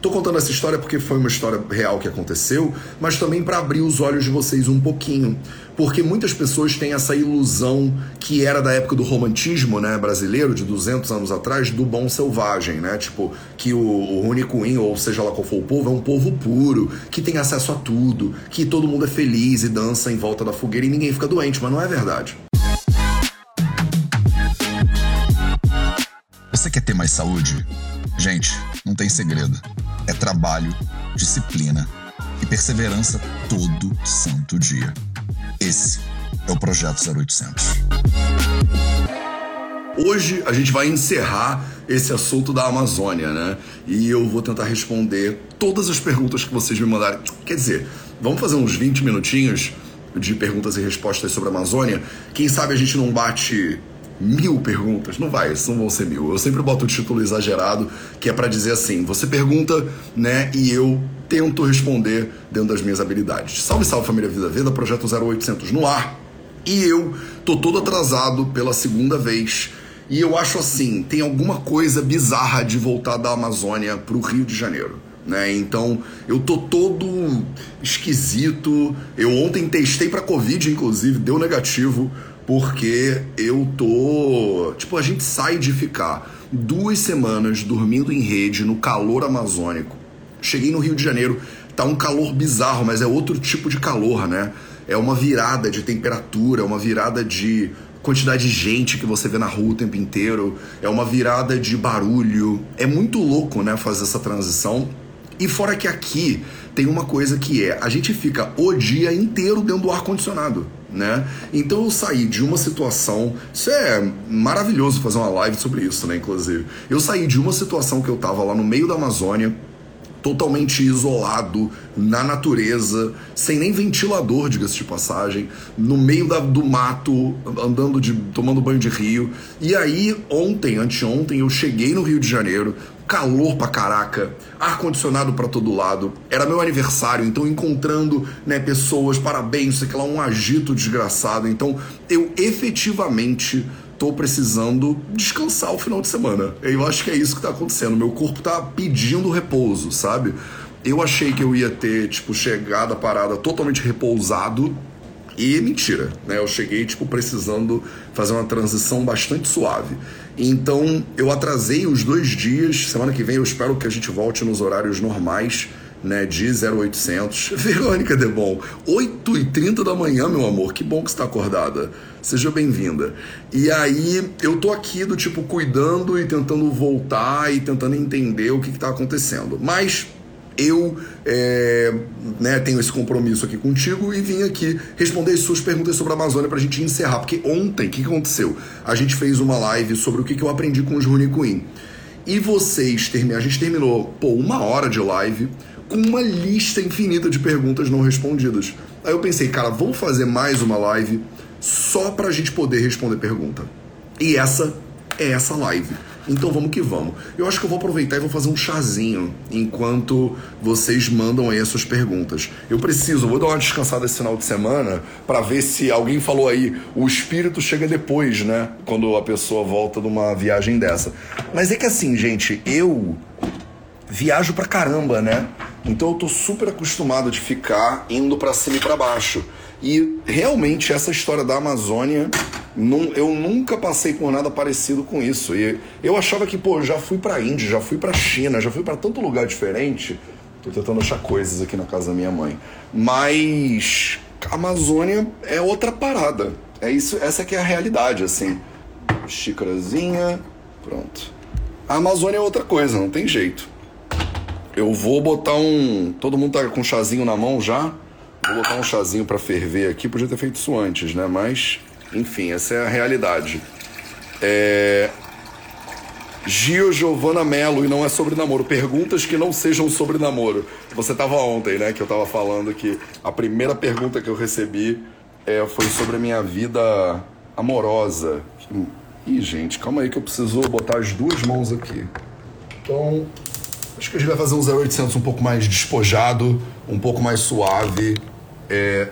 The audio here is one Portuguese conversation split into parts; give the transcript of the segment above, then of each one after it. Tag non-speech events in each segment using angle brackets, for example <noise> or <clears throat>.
Tô contando essa história porque foi uma história real que aconteceu, mas também para abrir os olhos de vocês um pouquinho, porque muitas pessoas têm essa ilusão que era da época do romantismo, né, brasileiro, de 200 anos atrás, do bom selvagem, né? Tipo, que o, o ou seja lá qual for o povo, é um povo puro, que tem acesso a tudo, que todo mundo é feliz e dança em volta da fogueira e ninguém fica doente, mas não é verdade. Você quer ter mais saúde? Gente, não tem segredo é trabalho, disciplina e perseverança todo santo dia. Esse é o Projeto 0800. Hoje a gente vai encerrar esse assunto da Amazônia, né? E eu vou tentar responder todas as perguntas que vocês me mandarem. Quer dizer, vamos fazer uns 20 minutinhos de perguntas e respostas sobre a Amazônia. Quem sabe a gente não bate mil perguntas. Não vai, não vão ser mil. Eu sempre boto o título exagerado, que é para dizer assim: você pergunta, né, e eu tento responder dentro das minhas habilidades. Salve, salve família Vida Veda, projeto 0800 no ar. E eu tô todo atrasado pela segunda vez. E eu acho assim, tem alguma coisa bizarra de voltar da Amazônia pro Rio de Janeiro. Né? Então eu tô todo esquisito. Eu ontem testei para Covid, inclusive, deu negativo porque eu tô. Tipo, a gente sai de ficar duas semanas dormindo em rede no calor amazônico. Cheguei no Rio de Janeiro, tá um calor bizarro, mas é outro tipo de calor, né? É uma virada de temperatura, é uma virada de quantidade de gente que você vê na rua o tempo inteiro, é uma virada de barulho. É muito louco, né, fazer essa transição. E fora que aqui tem uma coisa que é, a gente fica o dia inteiro dentro do ar condicionado né? Então eu saí de uma situação, isso é maravilhoso fazer uma live sobre isso, né, inclusive. Eu saí de uma situação que eu tava lá no meio da Amazônia, totalmente isolado na natureza, sem nem ventilador, diga-se de passagem, no meio da, do mato, andando de tomando banho de rio. E aí, ontem, anteontem, eu cheguei no Rio de Janeiro, calor pra caraca, ar condicionado para todo lado. Era meu aniversário, então encontrando, né, pessoas, parabéns, sei lá, um agito desgraçado. Então, eu efetivamente tô precisando descansar o final de semana. Eu acho que é isso que tá acontecendo. Meu corpo tá pedindo repouso, sabe? Eu achei que eu ia ter, tipo, chegada, parada totalmente repousado. E mentira, né? Eu cheguei, tipo, precisando fazer uma transição bastante suave. Então, eu atrasei os dois dias. Semana que vem eu espero que a gente volte nos horários normais né, de 0800. <laughs> Verônica Debon, 8h30 da manhã, meu amor, que bom que está acordada. Seja bem-vinda. E aí, eu tô aqui do tipo cuidando e tentando voltar e tentando entender o que está acontecendo. Mas eu é, né, tenho esse compromisso aqui contigo e vim aqui responder as suas perguntas sobre a Amazônia para a gente encerrar. Porque ontem, o que, aconteceu? A gente fez uma live sobre o que, eu aprendi com os Queen. E vocês a gente terminou, pô, uma hora de live com uma lista infinita de perguntas não respondidas. Aí eu pensei, cara, vamos fazer mais uma live só pra gente poder responder pergunta. E essa é essa live. Então vamos que vamos. Eu acho que eu vou aproveitar e vou fazer um chazinho enquanto vocês mandam aí as suas perguntas. Eu preciso, vou dar uma descansada esse final de semana para ver se alguém falou aí, o espírito chega depois, né? Quando a pessoa volta de uma viagem dessa. Mas é que assim, gente, eu viajo pra caramba, né? Então eu tô super acostumado de ficar indo para cima e para baixo. E realmente essa história da Amazônia, eu nunca passei por nada parecido com isso. E eu achava que, pô, já fui pra Índia, já fui pra China, já fui para tanto lugar diferente. Tô tentando achar coisas aqui na casa da minha mãe. Mas a Amazônia é outra parada. É isso, essa que é a realidade, assim. Xícarazinha, pronto. A Amazônia é outra coisa, não tem jeito. Eu vou botar um. Todo mundo tá com um chazinho na mão já. Vou botar um chazinho para ferver aqui. Podia ter feito isso antes, né? Mas, enfim, essa é a realidade. É. Gio Giovana Mello, e não é sobre namoro. Perguntas que não sejam sobre namoro. Você tava ontem, né? Que eu tava falando que a primeira pergunta que eu recebi é, foi sobre a minha vida amorosa. Ih, gente, calma aí que eu preciso botar as duas mãos aqui. Então, Acho que a gente vai fazer um 0800 um pouco mais despojado, um pouco mais suave. É...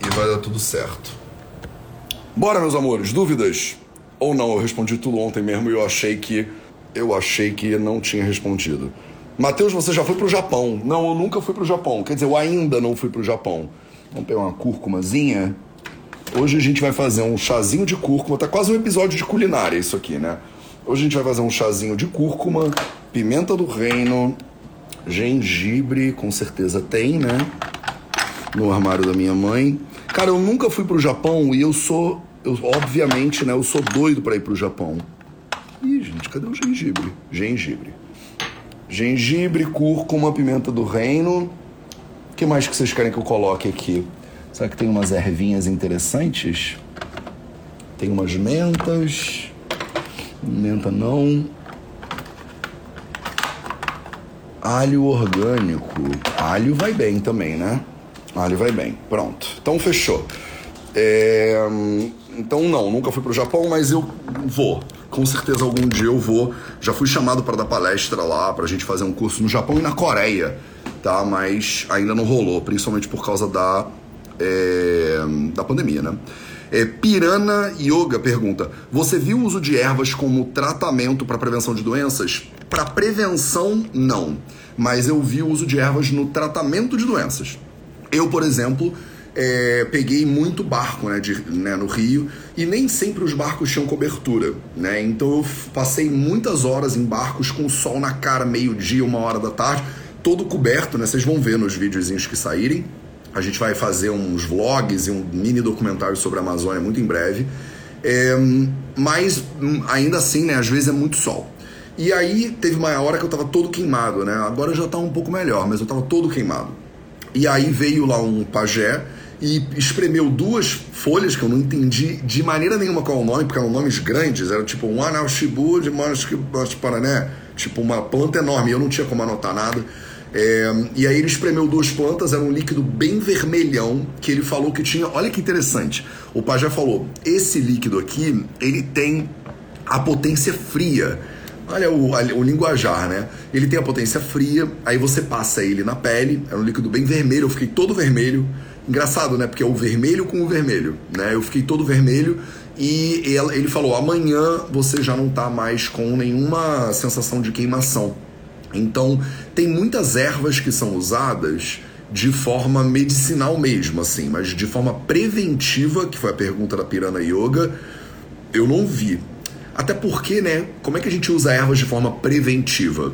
E vai dar tudo certo. Bora, meus amores, dúvidas? Ou não, eu respondi tudo ontem mesmo e eu achei que. Eu achei que não tinha respondido. Matheus, você já foi pro Japão? Não, eu nunca fui pro Japão. Quer dizer, eu ainda não fui pro Japão. Vamos pegar uma cúrcumazinha. Hoje a gente vai fazer um chazinho de cúrcuma. Tá quase um episódio de culinária isso aqui, né? Hoje a gente vai fazer um chazinho de cúrcuma, pimenta do reino, gengibre, com certeza tem, né? No armário da minha mãe. Cara, eu nunca fui pro Japão e eu sou, eu, obviamente, né? Eu sou doido para ir pro Japão. Ih, gente, cadê o gengibre? Gengibre. Gengibre, cúrcuma, pimenta do reino. O que mais que vocês querem que eu coloque aqui? Será que tem umas ervinhas interessantes? Tem umas mentas. Menta não. Alho orgânico. Alho vai bem também, né? Alho vai bem. Pronto. Então fechou. É... Então não, nunca fui pro Japão, mas eu vou. Com certeza algum dia eu vou. Já fui chamado para dar palestra lá, pra gente fazer um curso no Japão e na Coreia, tá? Mas ainda não rolou, principalmente por causa da, é... da pandemia, né? É, Pirana Yoga pergunta: Você viu o uso de ervas como tratamento para prevenção de doenças? Para prevenção, não. Mas eu vi o uso de ervas no tratamento de doenças. Eu, por exemplo, é, peguei muito barco né, de, né, no Rio e nem sempre os barcos tinham cobertura. Né? Então eu passei muitas horas em barcos com o sol na cara, meio-dia, uma hora da tarde, todo coberto. Né? Vocês vão ver nos videozinhos que saírem. A gente vai fazer uns vlogs e um mini documentário sobre a Amazônia muito em breve. É, mas ainda assim, né, às vezes é muito sol. E aí teve uma hora que eu tava todo queimado, né? Agora já tá um pouco melhor, mas eu tava todo queimado. E aí veio lá um pajé e espremeu duas folhas que eu não entendi de maneira nenhuma qual é o nome, porque eram nomes grandes, era tipo um Anauxibu de Parané, tipo uma planta enorme, eu não tinha como anotar nada. É, e aí ele espremeu duas plantas, era um líquido bem vermelhão, que ele falou que tinha. Olha que interessante. O pajé falou: esse líquido aqui, ele tem a potência fria. Olha o, o linguajar, né? Ele tem a potência fria, aí você passa ele na pele, era um líquido bem vermelho, eu fiquei todo vermelho. Engraçado, né? Porque é o vermelho com o vermelho, né? Eu fiquei todo vermelho e ele falou: amanhã você já não tá mais com nenhuma sensação de queimação. Então, tem muitas ervas que são usadas de forma medicinal mesmo, assim, mas de forma preventiva, que foi a pergunta da Pirana Yoga, eu não vi. Até porque, né, como é que a gente usa ervas de forma preventiva?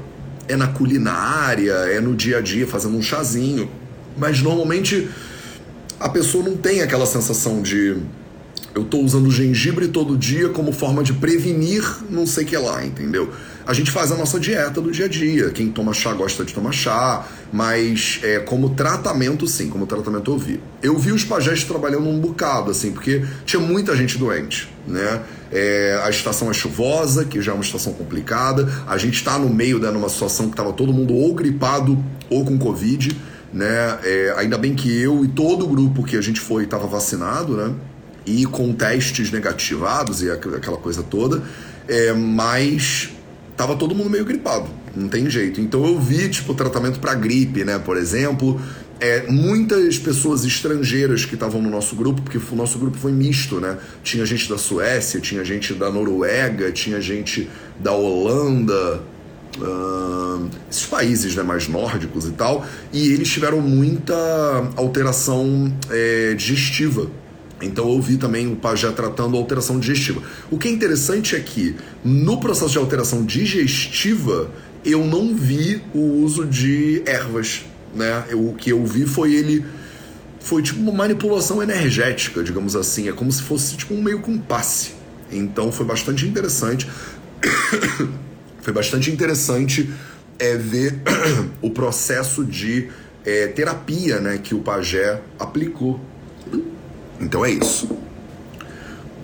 É na culinária, é no dia a dia fazendo um chazinho, mas normalmente a pessoa não tem aquela sensação de eu estou usando gengibre todo dia como forma de prevenir não sei que lá, entendeu? A gente faz a nossa dieta do dia a dia. Quem toma chá gosta de tomar chá, mas é, como tratamento, sim, como tratamento eu vi. Eu vi os pajés trabalhando um bocado, assim, porque tinha muita gente doente, né? É, a estação é chuvosa, que já é uma estação complicada. A gente está no meio, né, numa situação que estava todo mundo ou gripado ou com Covid, né? É, ainda bem que eu e todo o grupo que a gente foi estava vacinado, né? E com testes negativados e aquela coisa toda. É, mas tava todo mundo meio gripado, não tem jeito. Então eu vi, tipo, tratamento para gripe, né, por exemplo. É, muitas pessoas estrangeiras que estavam no nosso grupo, porque o nosso grupo foi misto, né? Tinha gente da Suécia, tinha gente da Noruega, tinha gente da Holanda, uh, esses países né, mais nórdicos e tal, e eles tiveram muita alteração é, digestiva então eu também o pajé tratando alteração digestiva. O que é interessante é que no processo de alteração digestiva eu não vi o uso de ervas, né? o que eu vi foi ele foi tipo uma manipulação energética, digamos assim, é como se fosse tipo um meio com passe. Então foi bastante interessante. <coughs> foi bastante interessante é, ver <coughs> o processo de é, terapia né, que o pajé aplicou então é isso.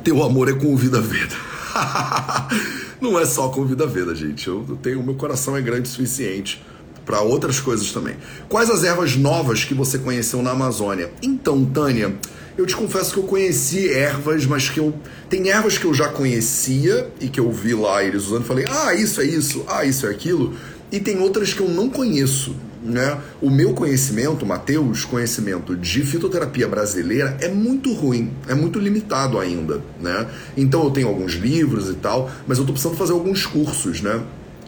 Teu amor é com Vida Veda. <laughs> Não é só com Vida Veda, gente. Eu tenho, meu coração é grande o suficiente para outras coisas também. Quais as ervas novas que você conheceu na Amazônia? Então, Tânia, eu te confesso que eu conheci ervas, mas que eu. Tem ervas que eu já conhecia e que eu vi lá eles usando falei, ah, isso é isso, ah, isso é aquilo. E tem outras que eu não conheço. Né? O meu conhecimento, Matheus, conhecimento de fitoterapia brasileira é muito ruim, é muito limitado ainda, né? Então eu tenho alguns livros e tal, mas eu tô precisando fazer alguns cursos, né?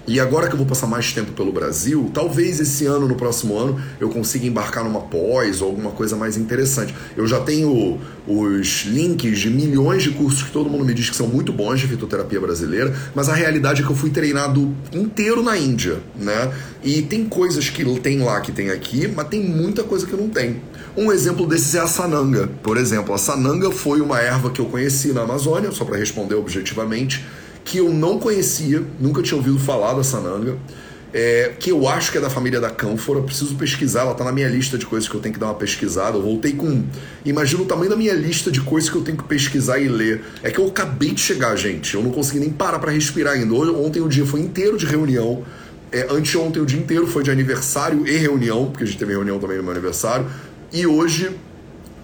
E agora que eu vou passar mais tempo pelo Brasil, talvez esse ano, no próximo ano, eu consiga embarcar numa pós ou alguma coisa mais interessante. Eu já tenho os links de milhões de cursos que todo mundo me diz que são muito bons de fitoterapia brasileira, mas a realidade é que eu fui treinado inteiro na Índia, né? E tem coisas que tem lá que tem aqui, mas tem muita coisa que não tem. Um exemplo desses é a sananga, por exemplo. A sananga foi uma erva que eu conheci na Amazônia, só para responder objetivamente que eu não conhecia, nunca tinha ouvido falar da sananga, é, que eu acho que é da família da cânfora, preciso pesquisar, ela tá na minha lista de coisas que eu tenho que dar uma pesquisada. Eu voltei com. Imagina o tamanho da minha lista de coisas que eu tenho que pesquisar e ler. É que eu acabei de chegar, gente. Eu não consegui nem parar para respirar ainda. Ontem o dia foi inteiro de reunião. É, anteontem o dia inteiro foi de aniversário e reunião, porque a gente teve reunião também no meu aniversário. E hoje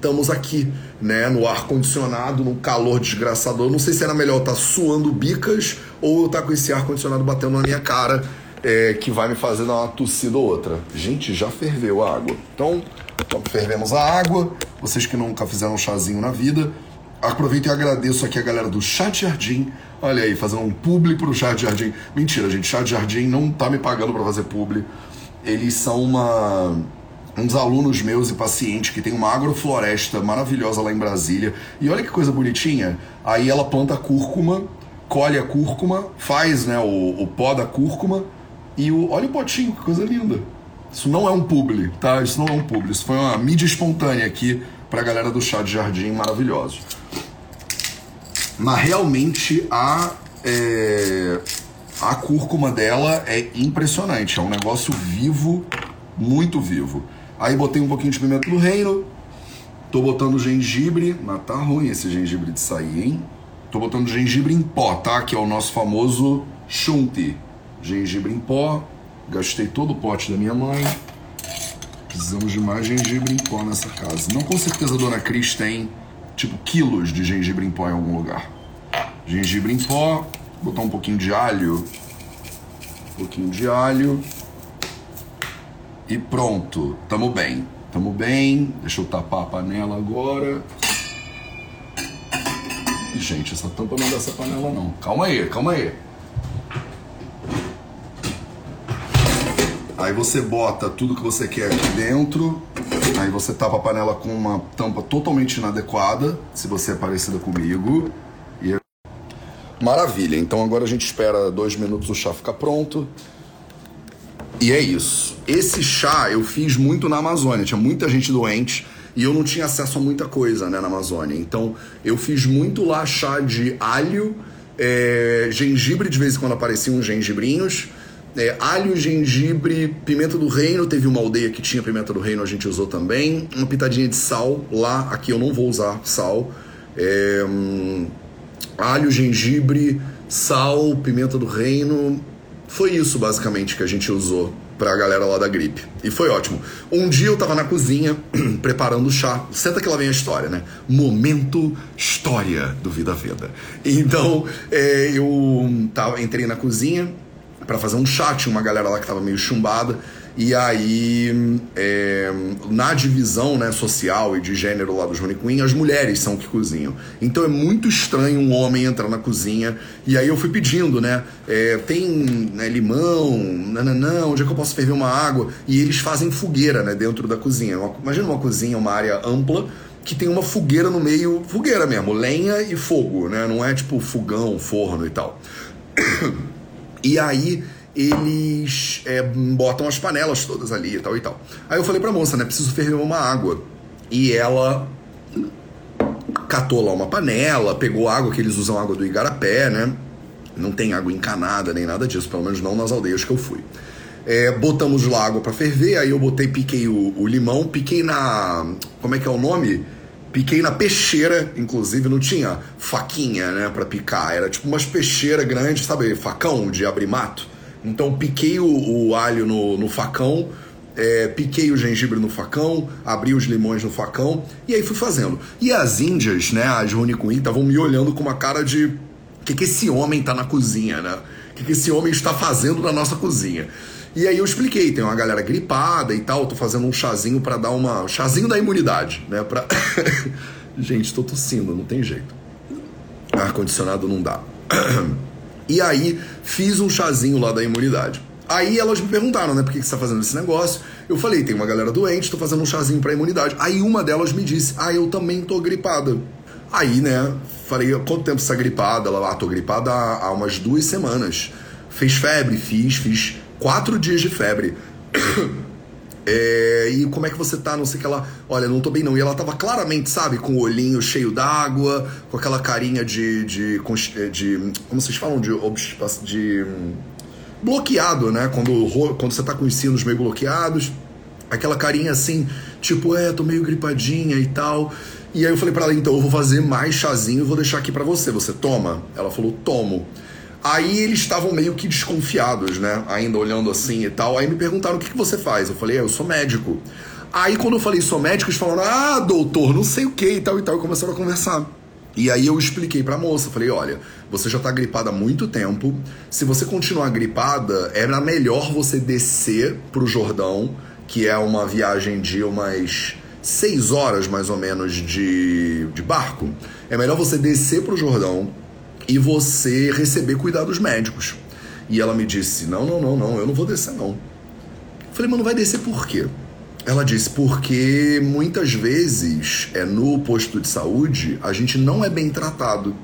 estamos aqui, né, no ar condicionado, num calor desgraçador. Não sei se era melhor estar tá suando bicas ou estar tá com esse ar condicionado batendo na minha cara, é, que vai me fazer dar uma tossida ou outra. Gente, já ferveu a água. Então, então, fervemos a água. Vocês que nunca fizeram um chazinho na vida, aproveito e agradeço aqui a galera do Chá de Jardim. Olha aí, fazendo um publi pro Chá de Jardim. Mentira, gente, Chá de Jardim não tá me pagando para fazer publi. Eles são uma uns alunos meus e pacientes que tem uma agrofloresta maravilhosa lá em Brasília. E olha que coisa bonitinha. Aí ela planta cúrcuma, colhe a cúrcuma, faz né, o, o pó da cúrcuma e o, olha o potinho, que coisa linda. Isso não é um publi, tá? Isso não é um publi. Isso foi uma mídia espontânea aqui pra galera do chá de jardim maravilhoso. Mas realmente a, é, a cúrcuma dela é impressionante. É um negócio vivo, muito vivo. Aí botei um pouquinho de pimenta do reino. Tô botando gengibre, mas tá ruim esse gengibre de sair, hein? Tô botando gengibre em pó, tá? Que é o nosso famoso chunti. Gengibre em pó. Gastei todo o pote da minha mãe. Precisamos de mais gengibre em pó nessa casa. Não com certeza a dona Cris tem, tipo, quilos de gengibre em pó em algum lugar. Gengibre em pó. Botar um pouquinho de alho. Um pouquinho de alho. E pronto, tamo bem. Tamo bem. Deixa eu tapar a panela agora. Gente, essa tampa não é dessa panela não. Calma aí, calma aí. Aí você bota tudo que você quer aqui dentro. Aí você tapa a panela com uma tampa totalmente inadequada, se você é parecida comigo. E... É Maravilha, então agora a gente espera dois minutos o chá ficar pronto. E é isso. Esse chá eu fiz muito na Amazônia, tinha muita gente doente e eu não tinha acesso a muita coisa né, na Amazônia. Então eu fiz muito lá chá de alho, é, gengibre, de vez em quando apareciam uns gengibrinhos. É, alho, gengibre, pimenta do reino. Teve uma aldeia que tinha pimenta do reino, a gente usou também. Uma pitadinha de sal lá. Aqui eu não vou usar sal. É, hum, alho, gengibre, sal, pimenta do reino. Foi isso basicamente que a gente usou pra galera lá da gripe. E foi ótimo. Um dia eu tava na cozinha <clears throat> preparando o chá. Senta que lá vem a história, né? Momento história do Vida Veda. Então <laughs> é, eu tava, entrei na cozinha para fazer um chá. Tinha uma galera lá que tava meio chumbada. E aí, é, na divisão né, social e de gênero lá dos Honey Queen, as mulheres são que cozinham. Então é muito estranho um homem entrar na cozinha. E aí eu fui pedindo, né? É, tem né, limão, nananã, onde é que eu posso ferver uma água? E eles fazem fogueira né, dentro da cozinha. Imagina uma cozinha, uma área ampla que tem uma fogueira no meio, fogueira mesmo, lenha e fogo, né? Não é tipo fogão, forno e tal. <coughs> E aí eles é, botam as panelas todas ali e tal e tal. Aí eu falei pra moça, né? Preciso ferver uma água. E ela catou lá uma panela, pegou água, que eles usam água do igarapé, né? Não tem água encanada nem nada disso, pelo menos não nas aldeias que eu fui. É, botamos lá água para ferver, aí eu botei, piquei o, o, limão, piquei na. Como é que é o nome? Piquei na peixeira, inclusive não tinha faquinha, né, para picar, era tipo umas peixeiras grandes, sabe, facão de abrir mato. Então piquei o, o alho no, no facão, é, piquei o gengibre no facão, abri os limões no facão e aí fui fazendo. E as índias, né, as Runicui, estavam me olhando com uma cara de o que, que esse homem tá na cozinha, né? O que, que esse homem está fazendo na nossa cozinha? E aí eu expliquei, tem uma galera gripada e tal, tô fazendo um chazinho para dar uma. chazinho da imunidade, né? Pra... <laughs> Gente, tô tossindo, não tem jeito. Ar-condicionado não dá. <clears throat> E aí fiz um chazinho lá da imunidade. Aí elas me perguntaram, né, por que você tá fazendo esse negócio? Eu falei, tem uma galera doente, tô fazendo um chazinho pra imunidade. Aí uma delas me disse, ah, eu também tô gripada. Aí, né, falei, quanto tempo você tá gripada? Ela, ah, tô gripada há, há umas duas semanas. Fez febre? Fiz, fiz quatro dias de febre. <coughs> É, e como é que você tá? Não sei que ela. Olha, não tô bem não. E ela tava claramente, sabe, com o olhinho cheio d'água, com aquela carinha de. de, de, de como vocês falam? De. de bloqueado, né? Quando, quando você tá com os sinos meio bloqueados. Aquela carinha assim, tipo, é, tô meio gripadinha e tal. E aí eu falei para ela, então eu vou fazer mais chazinho e vou deixar aqui para você. Você toma? Ela falou, tomo. Aí eles estavam meio que desconfiados, né? Ainda olhando assim e tal. Aí me perguntaram o que, que você faz. Eu falei, é, eu sou médico. Aí quando eu falei sou médico, eles falaram, ah, doutor, não sei o que e tal e tal. E começaram a conversar. E aí eu expliquei pra moça, falei, olha, você já tá gripada há muito tempo. Se você continuar gripada, era melhor você descer pro Jordão, que é uma viagem de umas seis horas mais ou menos de, de barco. É melhor você descer pro Jordão e você receber cuidados médicos. E ela me disse: Não, não, não, não, eu não vou descer, não. Eu falei, mas não vai descer por quê? Ela disse, porque muitas vezes é no posto de saúde a gente não é bem tratado.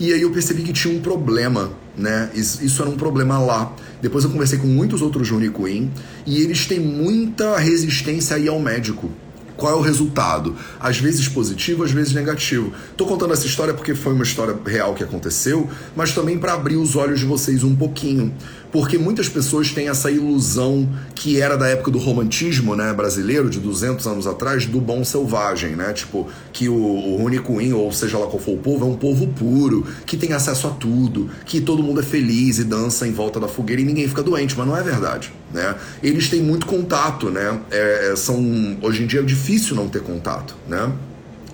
E aí eu percebi que tinha um problema, né? Isso era um problema lá. Depois eu conversei com muitos outros Juni Queen e eles têm muita resistência aí ao médico. Qual é o resultado? Às vezes positivo, às vezes negativo. Tô contando essa história porque foi uma história real que aconteceu, mas também para abrir os olhos de vocês um pouquinho. Porque muitas pessoas têm essa ilusão que era da época do romantismo, né, brasileiro, de 200 anos atrás, do bom selvagem, né? Tipo, que o, o Runicuim, ou seja lá qual for o povo, é um povo puro, que tem acesso a tudo, que todo mundo é feliz e dança em volta da fogueira e ninguém fica doente, mas não é verdade, né? Eles têm muito contato, né? É, são, hoje em dia é difícil não ter contato, né?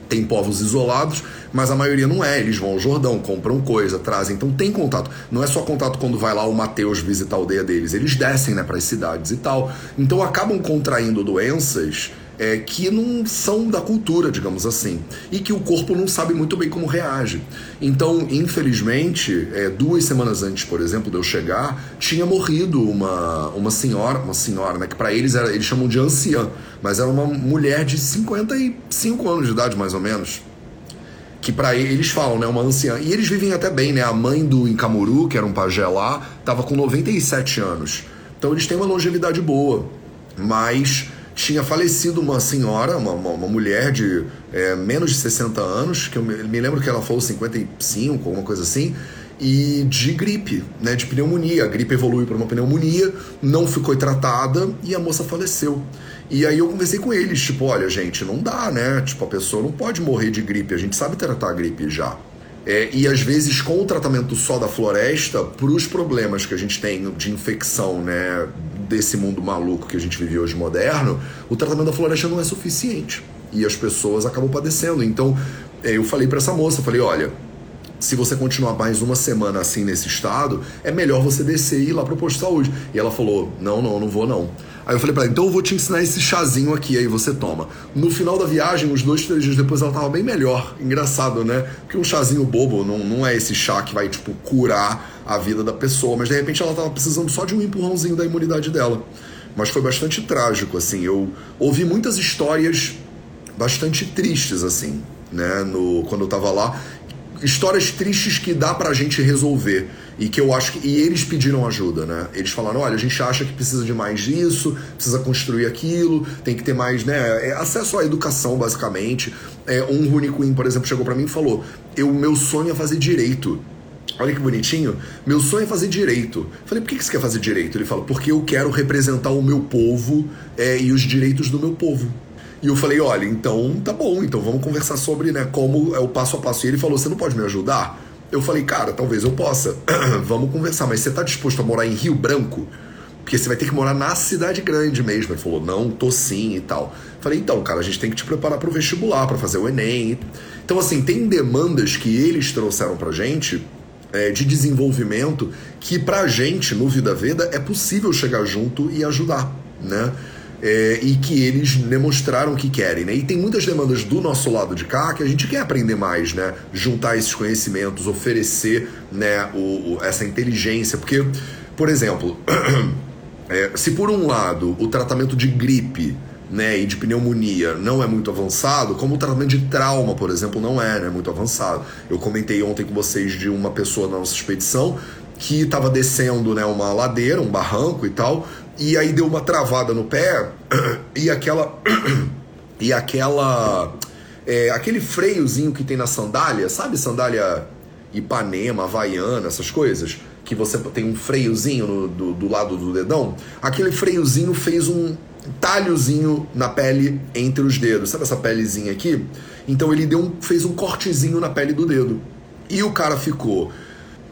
Tem povos isolados, mas a maioria não é. Eles vão ao Jordão, compram coisa, trazem. Então tem contato. Não é só contato quando vai lá o Mateus visitar a aldeia deles. Eles descem né, para as cidades e tal. Então acabam contraindo doenças é, que não são da cultura, digamos assim, e que o corpo não sabe muito bem como reage. Então, infelizmente, é, duas semanas antes, por exemplo, de eu chegar, tinha morrido uma, uma senhora, uma senhora, né, que para eles era, eles chamam de anciã, mas era uma mulher de 55 anos de idade, mais ou menos. Que para eles falam, né, uma anciã. E eles vivem até bem, né? A mãe do Incamuru, que era um pajé lá, tava com 97 anos. Então eles têm uma longevidade boa. Mas tinha falecido uma senhora, uma, uma, uma mulher de é, menos de 60 anos, que eu me, me lembro que ela falou 55, alguma coisa assim, e de gripe, né, de pneumonia. A gripe evoluiu para uma pneumonia, não ficou tratada e a moça faleceu. E aí eu conversei com eles, tipo, olha, gente, não dá, né? Tipo, a pessoa não pode morrer de gripe, a gente sabe tratar a gripe já. É, e às vezes com o tratamento só da floresta, para os problemas que a gente tem de infecção, né, desse mundo maluco que a gente vive hoje moderno, o tratamento da floresta não é suficiente. E as pessoas acabam padecendo. Então, é, eu falei para essa moça, falei, olha, se você continuar mais uma semana assim nesse estado, é melhor você descer e ir lá pro posto de saúde. E ela falou: Não, não, não vou não. Aí eu falei pra ela: Então eu vou te ensinar esse chazinho aqui, aí você toma. No final da viagem, uns dois, três dias depois, ela tava bem melhor. Engraçado, né? Porque um chazinho bobo não, não é esse chá que vai, tipo, curar a vida da pessoa, mas de repente ela tava precisando só de um empurrãozinho da imunidade dela. Mas foi bastante trágico, assim. Eu ouvi muitas histórias bastante tristes, assim, né? No, quando eu tava lá histórias tristes que dá pra gente resolver e que eu acho que e eles pediram ajuda, né? Eles falaram, olha, a gente acha que precisa de mais disso, precisa construir aquilo, tem que ter mais, né, é, acesso à educação basicamente. É, um Rune Queen, por exemplo, chegou para mim e falou: "Eu meu sonho é fazer direito". Olha que bonitinho. Meu sonho é fazer direito. Falei, por que você quer fazer direito? Ele falou, porque eu quero representar o meu povo é, e os direitos do meu povo. E eu falei, olha, então tá bom, então vamos conversar sobre né, como é o passo a passo. E ele falou, você não pode me ajudar? Eu falei, cara, talvez eu possa. <clears throat> vamos conversar, mas você tá disposto a morar em Rio Branco? Porque você vai ter que morar na cidade grande mesmo. Ele falou, não, tô sim e tal. Falei, então, cara, a gente tem que te preparar para o vestibular, para fazer o Enem. Então, assim, tem demandas que eles trouxeram pra gente é, de desenvolvimento que pra gente, no Vida Veda, é possível chegar junto e ajudar, né? É, e que eles demonstraram que querem, né? E tem muitas demandas do nosso lado de cá que a gente quer aprender mais, né? Juntar esses conhecimentos, oferecer, né, o, o essa inteligência, porque, por exemplo, <clears throat> é, se por um lado o tratamento de gripe né, e de pneumonia não é muito avançado, como o tratamento de trauma, por exemplo, não é né, muito avançado. Eu comentei ontem com vocês de uma pessoa na nossa expedição que estava descendo né, uma ladeira, um barranco e tal, e aí deu uma travada no pé <clears throat> e aquela <clears throat> e aquela é, aquele freiozinho que tem na sandália, sabe sandália Ipanema, Havaiana, essas coisas, que você tem um freiozinho no, do, do lado do dedão, aquele freiozinho fez um talhozinho na pele entre os dedos, sabe essa pelezinha aqui? Então ele deu um, fez um cortezinho na pele do dedo. E o cara ficou,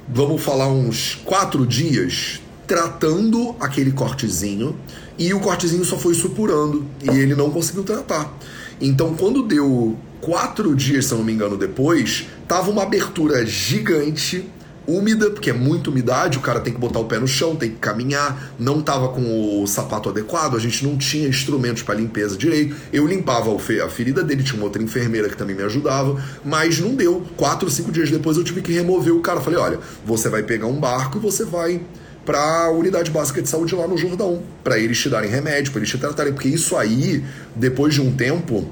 vamos falar, uns quatro dias tratando aquele cortezinho e o cortezinho só foi supurando e ele não conseguiu tratar. Então, quando deu quatro dias, se eu não me engano, depois, tava uma abertura gigante úmida, porque é muita umidade, o cara tem que botar o pé no chão, tem que caminhar, não tava com o sapato adequado, a gente não tinha instrumentos para limpeza direito. Eu limpava a ferida dele, tinha uma outra enfermeira que também me ajudava, mas não deu. Quatro, cinco dias depois eu tive que remover o cara. Falei, olha, você vai pegar um barco e você vai para a unidade básica de saúde lá no Jordão, para eles te darem remédio, para eles te tratarem, porque isso aí, depois de um tempo,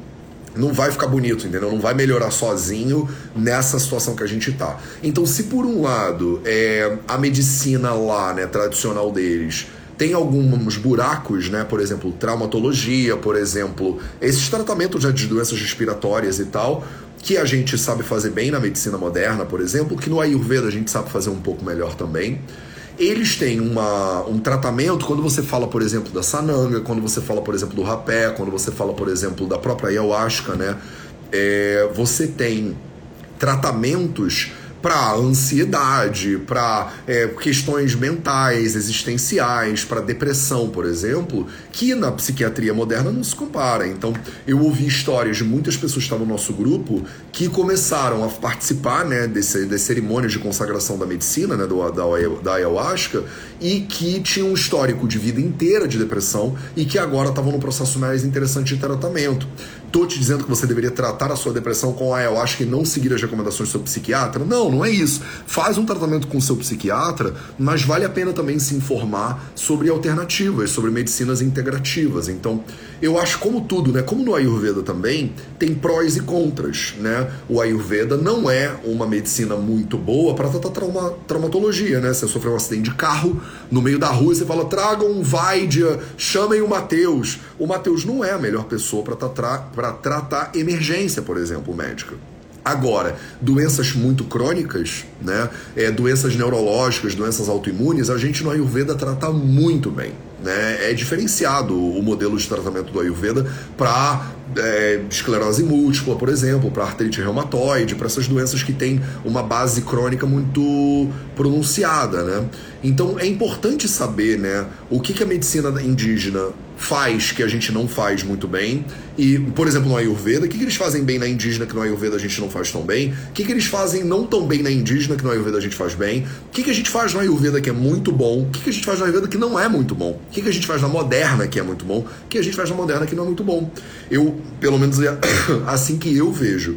não vai ficar bonito, entendeu? Não vai melhorar sozinho nessa situação que a gente tá. Então, se por um lado é, a medicina lá, né, tradicional deles, tem alguns buracos, né? Por exemplo, traumatologia, por exemplo, esses tratamentos já de doenças respiratórias e tal, que a gente sabe fazer bem na medicina moderna, por exemplo, que no Ayurveda a gente sabe fazer um pouco melhor também. Eles têm uma, um tratamento quando você fala, por exemplo, da sananga, quando você fala, por exemplo, do rapé, quando você fala, por exemplo, da própria ayahuasca, né? É, você tem tratamentos para ansiedade, para é, questões mentais, existenciais, para depressão, por exemplo, que na psiquiatria moderna não se compara. Então, eu ouvi histórias de muitas pessoas que estavam no nosso grupo que começaram a participar né, desse, das cerimônias de consagração da medicina, né, do, da, da ayahuasca, e que tinham um histórico de vida inteira de depressão e que agora estavam no processo mais interessante de tratamento tô te dizendo que você deveria tratar a sua depressão com a ayahuasca e não seguir as recomendações do seu psiquiatra. Não, não é isso. Faz um tratamento com o seu psiquiatra, mas vale a pena também se informar sobre alternativas, sobre medicinas integrativas. Então, eu acho como tudo, né? Como no Ayurveda também, tem prós e contras, né? O Ayurveda não é uma medicina muito boa para tratar trauma, traumatologia, né? Você sofreu um acidente de carro no meio da rua você fala, tragam um Vaidya, chamem o Mateus. O Mateus não é a melhor pessoa para tratar para tratar emergência, por exemplo, médica. Agora, doenças muito crônicas, né, é, doenças neurológicas, doenças autoimunes, a gente no Ayurveda trata muito bem. Né? É diferenciado o modelo de tratamento do Ayurveda para é, esclerose múltipla, por exemplo, para artrite reumatoide, para essas doenças que têm uma base crônica muito pronunciada. Né? Então é importante saber né, o que, que a medicina indígena faz que a gente não faz muito bem. E, por exemplo, no Ayurveda, o que, que eles fazem bem na indígena que no Ayurveda a gente não faz tão bem? O que, que eles fazem não tão bem na indígena que no Ayurveda a gente faz bem? O que, que a gente faz no Ayurveda que é muito bom? O que, que a gente faz no Ayurveda que não é muito bom? Que, que a gente faz na moderna que é muito bom? O que a gente faz na moderna que não é muito bom? Eu, pelo menos é <coughs> assim que eu vejo.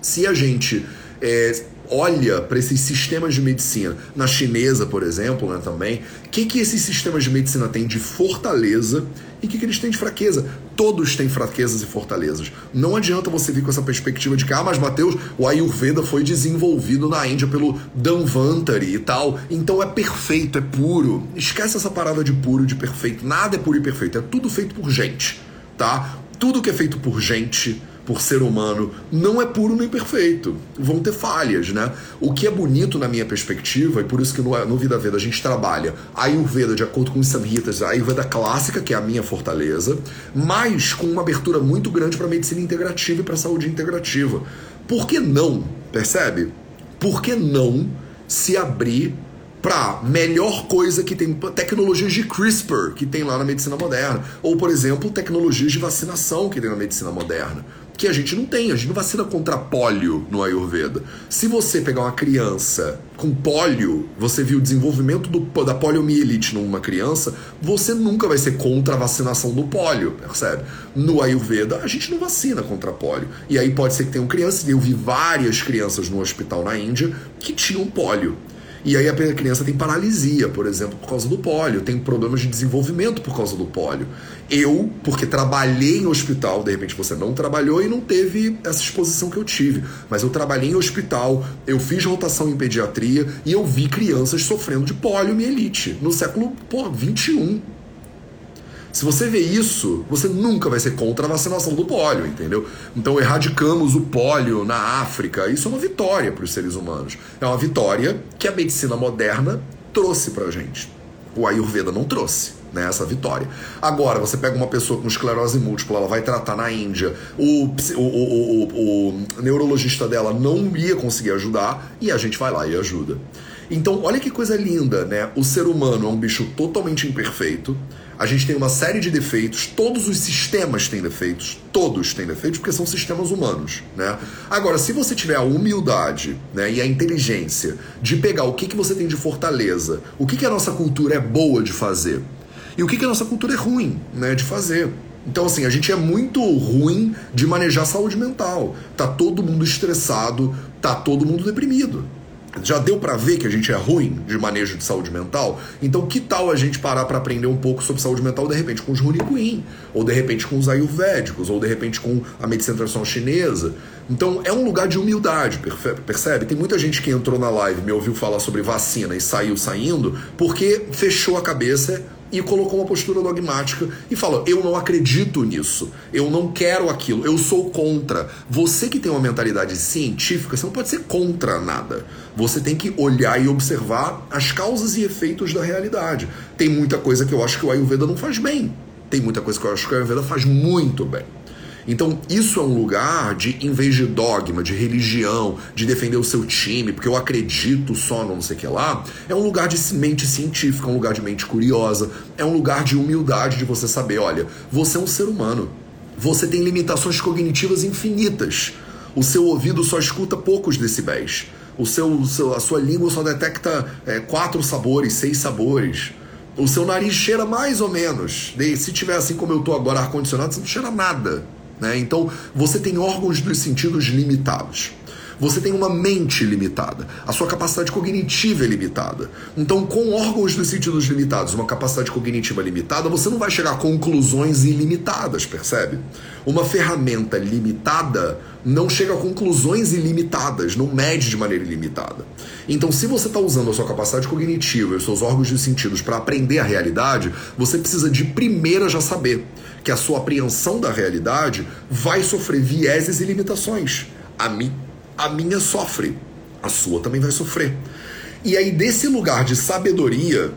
Se a gente é, olha para esses sistemas de medicina, na chinesa, por exemplo, né, também, o que, que esses sistemas de medicina têm de fortaleza e o que, que eles têm de fraqueza? Todos têm fraquezas e fortalezas. Não adianta você vir com essa perspectiva de que, ah, mas Mateus, o Ayurveda foi desenvolvido na Índia pelo Danvantari e tal, então é perfeito, é puro. Esquece essa parada de puro, de perfeito. Nada é puro e perfeito, é tudo feito por gente, tá? Tudo que é feito por gente por ser humano, não é puro nem perfeito. Vão ter falhas, né? O que é bonito na minha perspectiva, e por isso que no, no Vida Veda a gente trabalha a Ayurveda de acordo com os Samhitas, a Ayurveda clássica, que é a minha fortaleza, mas com uma abertura muito grande para medicina integrativa e para saúde integrativa. Por que não? Percebe? Por que não se abrir para melhor coisa que tem tecnologias de CRISPR que tem lá na medicina moderna, ou por exemplo, tecnologias de vacinação que tem na medicina moderna que a gente não tem. A gente não vacina contra pólio no Ayurveda. Se você pegar uma criança com pólio, você viu o desenvolvimento do, da poliomielite numa criança, você nunca vai ser contra a vacinação do pólio, percebe? No Ayurveda, a gente não vacina contra pólio. E aí pode ser que tenham crianças, e eu vi várias crianças no hospital na Índia que tinham pólio. E aí a criança tem paralisia, por exemplo, por causa do pólio, tem problemas de desenvolvimento por causa do pólio. Eu, porque trabalhei em hospital, de repente você não trabalhou e não teve essa exposição que eu tive, mas eu trabalhei em hospital, eu fiz rotação em pediatria e eu vi crianças sofrendo de poliomielite no século pô, 21. Se você vê isso, você nunca vai ser contra a vacinação do pólio, entendeu? Então erradicamos o pólio na África. Isso é uma vitória para os seres humanos. É uma vitória que a medicina moderna trouxe para a gente. O Ayurveda não trouxe. Né, essa vitória. Agora, você pega uma pessoa com esclerose múltipla, ela vai tratar na Índia, o, o, o, o, neurologista dela não ia conseguir ajudar e a gente vai lá e ajuda. Então, olha que coisa linda, né? O ser humano é um bicho totalmente imperfeito. A gente tem uma série de defeitos, todos os sistemas têm defeitos, todos têm defeitos porque são sistemas humanos, né? Agora, se você tiver a humildade né, e a inteligência de pegar o que, que você tem de fortaleza, o que, que a nossa cultura é boa de fazer e o que, que a nossa cultura é ruim né, de fazer. Então, assim, a gente é muito ruim de manejar saúde mental. Tá todo mundo estressado, tá todo mundo deprimido. Já deu para ver que a gente é ruim de manejo de saúde mental? Então, que tal a gente parar para aprender um pouco sobre saúde mental, de repente, com os Runicuin, ou de repente com os ayurvédicos, ou de repente com a medicina tradicional chinesa? Então, é um lugar de humildade, percebe? Tem muita gente que entrou na live, me ouviu falar sobre vacina e saiu saindo, porque fechou a cabeça e colocou uma postura dogmática e falou: Eu não acredito nisso, eu não quero aquilo, eu sou contra. Você que tem uma mentalidade científica, você não pode ser contra nada. Você tem que olhar e observar as causas e efeitos da realidade. Tem muita coisa que eu acho que o Ayurveda não faz bem, tem muita coisa que eu acho que o Ayurveda faz muito bem. Então, isso é um lugar de, em vez de dogma, de religião, de defender o seu time, porque eu acredito só no não sei o que lá, é um lugar de mente científica, um lugar de mente curiosa, é um lugar de humildade de você saber, olha, você é um ser humano. Você tem limitações cognitivas infinitas. O seu ouvido só escuta poucos decibéis. O seu a sua língua só detecta é, quatro sabores, seis sabores. O seu nariz cheira mais ou menos. Se tiver assim como eu tô agora, ar-condicionado, você não cheira nada. Né? Então, você tem órgãos dos sentidos limitados. Você tem uma mente limitada. A sua capacidade cognitiva é limitada. Então, com órgãos dos sentidos limitados, uma capacidade cognitiva limitada, você não vai chegar a conclusões ilimitadas, percebe? Uma ferramenta limitada não chega a conclusões ilimitadas, não mede de maneira ilimitada. Então, se você está usando a sua capacidade cognitiva e os seus órgãos dos sentidos para aprender a realidade, você precisa de primeira já saber que a sua apreensão da realidade vai sofrer vieses e limitações. A, mi, a minha sofre, a sua também vai sofrer. E aí, desse lugar de sabedoria,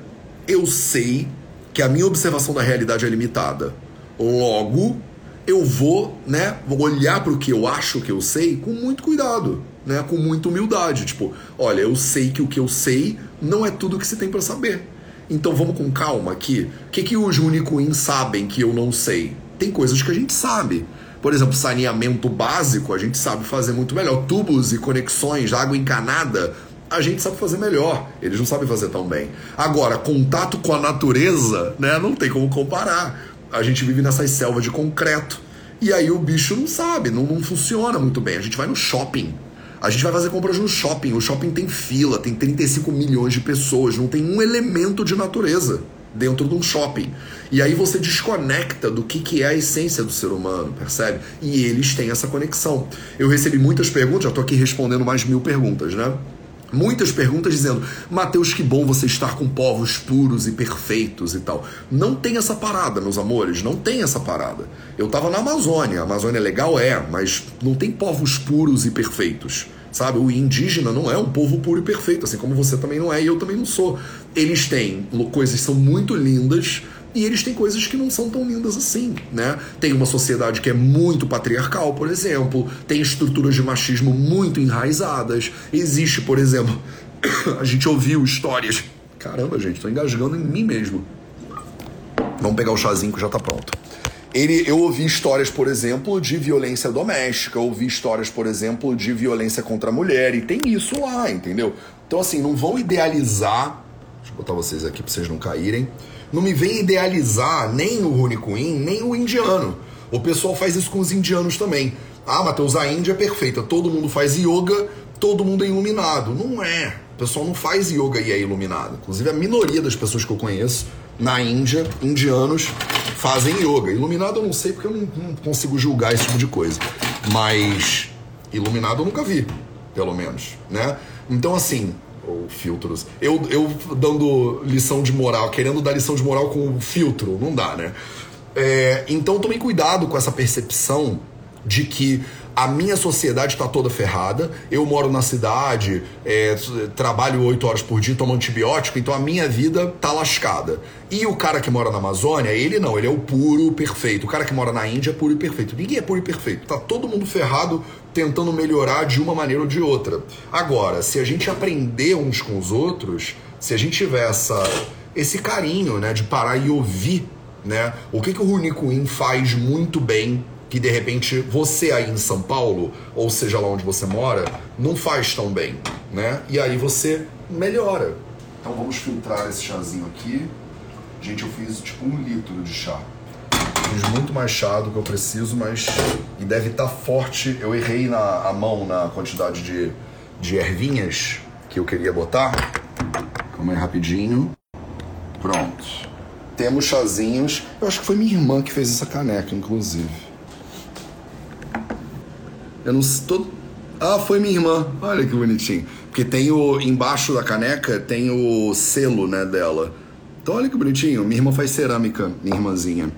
eu sei que a minha observação da realidade é limitada. Logo, eu vou, né, olhar para o que eu acho que eu sei com muito cuidado, né, com muita humildade. Tipo, olha, eu sei que o que eu sei não é tudo que você tem para saber. Então vamos com calma aqui. O que, que os Unicuin sabem que eu não sei? Tem coisas que a gente sabe. Por exemplo, saneamento básico a gente sabe fazer muito melhor. Tubos e conexões, água encanada, a gente sabe fazer melhor. Eles não sabem fazer tão bem. Agora, contato com a natureza, né? Não tem como comparar. A gente vive nessas selvas de concreto. E aí o bicho não sabe, não, não funciona muito bem. A gente vai no shopping a gente vai fazer compras no shopping. O shopping tem fila, tem 35 milhões de pessoas, não tem um elemento de natureza dentro de um shopping. E aí você desconecta do que, que é a essência do ser humano, percebe? E eles têm essa conexão. Eu recebi muitas perguntas, já estou aqui respondendo mais mil perguntas, né? Muitas perguntas dizendo, Mateus, que bom você estar com povos puros e perfeitos e tal. Não tem essa parada, meus amores, não tem essa parada. Eu tava na Amazônia, a Amazônia é legal, é, mas não tem povos puros e perfeitos. Sabe, o indígena não é um povo puro e perfeito, assim como você também não é e eu também não sou. Eles têm coisas que são muito lindas, e eles têm coisas que não são tão lindas assim, né? Tem uma sociedade que é muito patriarcal, por exemplo, tem estruturas de machismo muito enraizadas. Existe, por exemplo, <coughs> a gente ouviu histórias Caramba, gente, tô engasgando em mim mesmo. Vamos pegar o chazinho que já tá pronto. Ele, eu ouvi histórias, por exemplo, de violência doméstica, ouvi histórias, por exemplo, de violência contra a mulher, e tem isso lá, entendeu? Então, assim, não vão idealizar. Deixa eu botar vocês aqui pra vocês não caírem. Não me vem idealizar nem o Rune Queen, nem o indiano. O pessoal faz isso com os indianos também. Ah, Matheus, a Índia é perfeita, todo mundo faz yoga, todo mundo é iluminado. Não é. O pessoal não faz yoga e é iluminado. Inclusive, a minoria das pessoas que eu conheço na Índia, indianos, fazem yoga. Iluminado eu não sei porque eu não, não consigo julgar esse tipo de coisa. Mas iluminado eu nunca vi, pelo menos, né? Então, assim, ou filtros. Eu, eu dando lição de moral, querendo dar lição de moral com filtro, não dá, né? É, então tomem cuidado com essa percepção de que a minha sociedade está toda ferrada, eu moro na cidade, é, trabalho oito horas por dia, tomo antibiótico, então a minha vida tá lascada. E o cara que mora na Amazônia, ele não, ele é o puro perfeito. O cara que mora na Índia é puro e perfeito. Ninguém é puro e perfeito. Tá todo mundo ferrado tentando melhorar de uma maneira ou de outra. Agora, se a gente aprender uns com os outros, se a gente tiver essa, esse carinho, né, de parar e ouvir, né, o que, que o Runi Queen faz muito bem que de repente você aí em São Paulo, ou seja lá onde você mora, não faz tão bem, né? E aí você melhora. Então vamos filtrar esse chazinho aqui. Gente, eu fiz tipo um litro de chá. Fiz muito mais chá do que eu preciso, mas. E deve estar tá forte. Eu errei na a mão na quantidade de, de ervinhas que eu queria botar. Calma aí rapidinho. Pronto. Temos chazinhos. Eu acho que foi minha irmã que fez essa caneca, inclusive. Eu não tô... Ah, foi minha irmã. Olha que bonitinho. Porque tem o. Embaixo da caneca tem o selo, né, dela. Então olha que bonitinho. Minha irmã faz cerâmica, minha irmãzinha.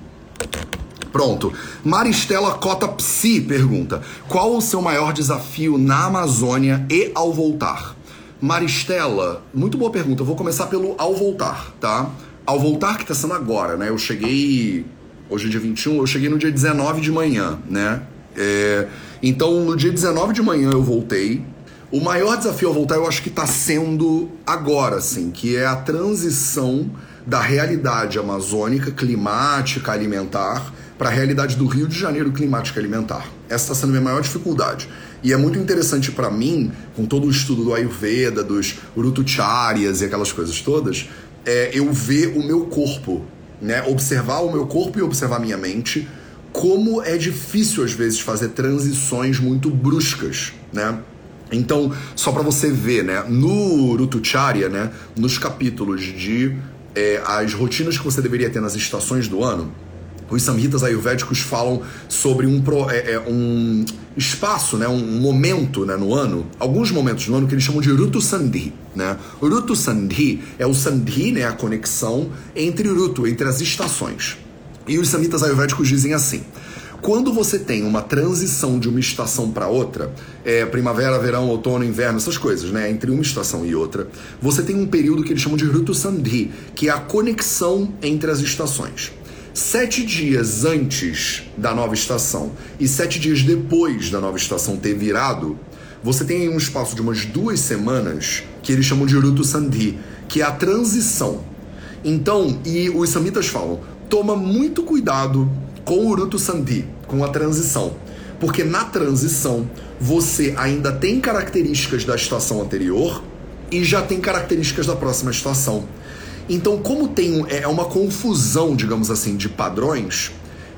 Pronto. Maristela Cota Psi pergunta: Qual o seu maior desafio na Amazônia e ao voltar? Maristela, muito boa pergunta. Eu vou começar pelo ao voltar, tá? Ao voltar, que tá sendo agora, né? Eu cheguei. Hoje é dia 21, eu cheguei no dia 19 de manhã, né? É, então, no dia 19 de manhã eu voltei. O maior desafio ao voltar eu acho que está sendo agora, assim, que é a transição da realidade amazônica, climática, alimentar, para a realidade do Rio de Janeiro, climática alimentar. Essa está sendo a minha maior dificuldade. E é muito interessante para mim, com todo o estudo do Ayurveda, dos Urutucharyas e aquelas coisas todas, é eu ver o meu corpo, né? Observar o meu corpo e observar a minha mente como é difícil às vezes fazer transições muito bruscas, né? Então, só para você ver, né, no Rutucharya, né, nos capítulos de é, as rotinas que você deveria ter nas estações do ano, os samhitas ayurvédicos falam sobre um, é, é, um espaço, né, um momento né, no ano, alguns momentos no ano que eles chamam de Rutu Sandhi. Né? Rutu Sandhi é o Sandhi, né, a conexão entre Rutu, entre as estações. E os samitas ayurvédicos dizem assim: quando você tem uma transição de uma estação para outra, é, primavera, verão, outono, inverno, essas coisas, né, entre uma estação e outra, você tem um período que eles chamam de Rutu Sandhi, que é a conexão entre as estações. Sete dias antes da nova estação e sete dias depois da nova estação ter virado, você tem um espaço de umas duas semanas que eles chamam de Rutu Sandhi, que é a transição. Então, e os samitas falam, toma muito cuidado com o Urutu Sandhi, com a transição. Porque na transição você ainda tem características da estação anterior e já tem características da próxima estação. Então, como tem é uma confusão, digamos assim, de padrões,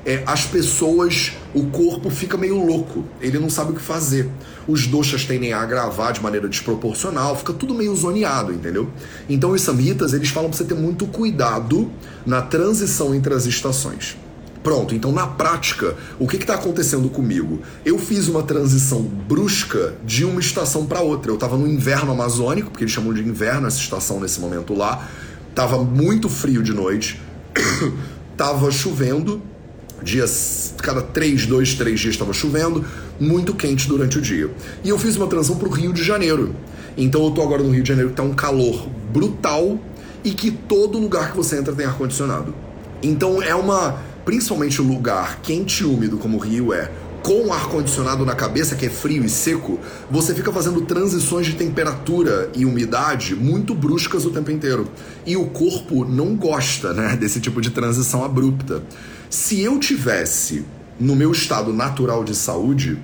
é, as pessoas, o corpo fica meio louco, ele não sabe o que fazer. Os doxas tendem a agravar de maneira desproporcional, fica tudo meio zoneado, entendeu? Então os samhitas, eles falam para você ter muito cuidado na transição entre as estações. Pronto, então na prática, o que está acontecendo comigo? Eu fiz uma transição brusca de uma estação para outra. Eu estava no inverno amazônico, porque eles chamam de inverno essa estação nesse momento lá. Tava muito frio de noite, <coughs> tava chovendo, dias, cada três, dois, três dias estava chovendo, muito quente durante o dia. E eu fiz uma transição para o Rio de Janeiro. Então eu tô agora no Rio de Janeiro que tá um calor brutal e que todo lugar que você entra tem ar condicionado. Então é uma, principalmente o lugar quente e úmido como o Rio é, com ar-condicionado na cabeça, que é frio e seco, você fica fazendo transições de temperatura e umidade muito bruscas o tempo inteiro. E o corpo não gosta né, <laughs> desse tipo de transição abrupta. Se eu tivesse no meu estado natural de saúde,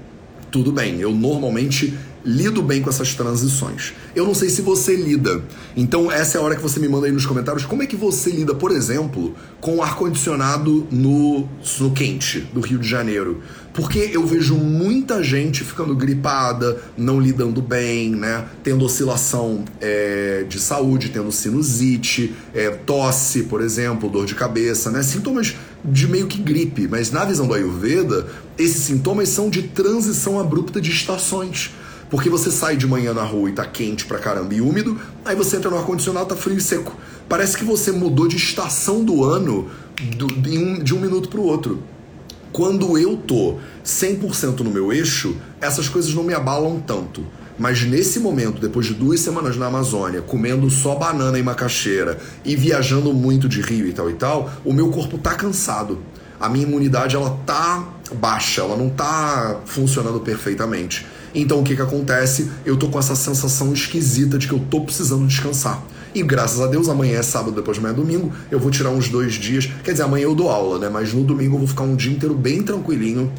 tudo bem, eu normalmente lido bem com essas transições. Eu não sei se você lida. Então essa é a hora que você me manda aí nos comentários como é que você lida, por exemplo, com o ar-condicionado no, no quente do Rio de Janeiro. Porque eu vejo muita gente ficando gripada, não lidando bem, né? Tendo oscilação é, de saúde, tendo sinusite, é, tosse, por exemplo, dor de cabeça, né? Sintomas de meio que gripe. Mas na visão do Ayurveda, esses sintomas são de transição abrupta de estações. Porque você sai de manhã na rua e tá quente pra caramba e úmido, aí você entra no ar-condicionado, tá frio e seco. Parece que você mudou de estação do ano do, de, um, de um minuto pro outro. Quando eu tô 100% no meu eixo, essas coisas não me abalam tanto. Mas nesse momento, depois de duas semanas na Amazônia, comendo só banana e macaxeira e viajando muito de rio e tal e tal, o meu corpo tá cansado. A minha imunidade ela tá baixa, ela não tá funcionando perfeitamente. Então o que que acontece? Eu tô com essa sensação esquisita de que eu tô precisando descansar. E graças a Deus, amanhã é sábado, depois de amanhã é domingo, eu vou tirar uns dois dias. Quer dizer, amanhã eu dou aula, né? Mas no domingo eu vou ficar um dia inteiro bem tranquilinho,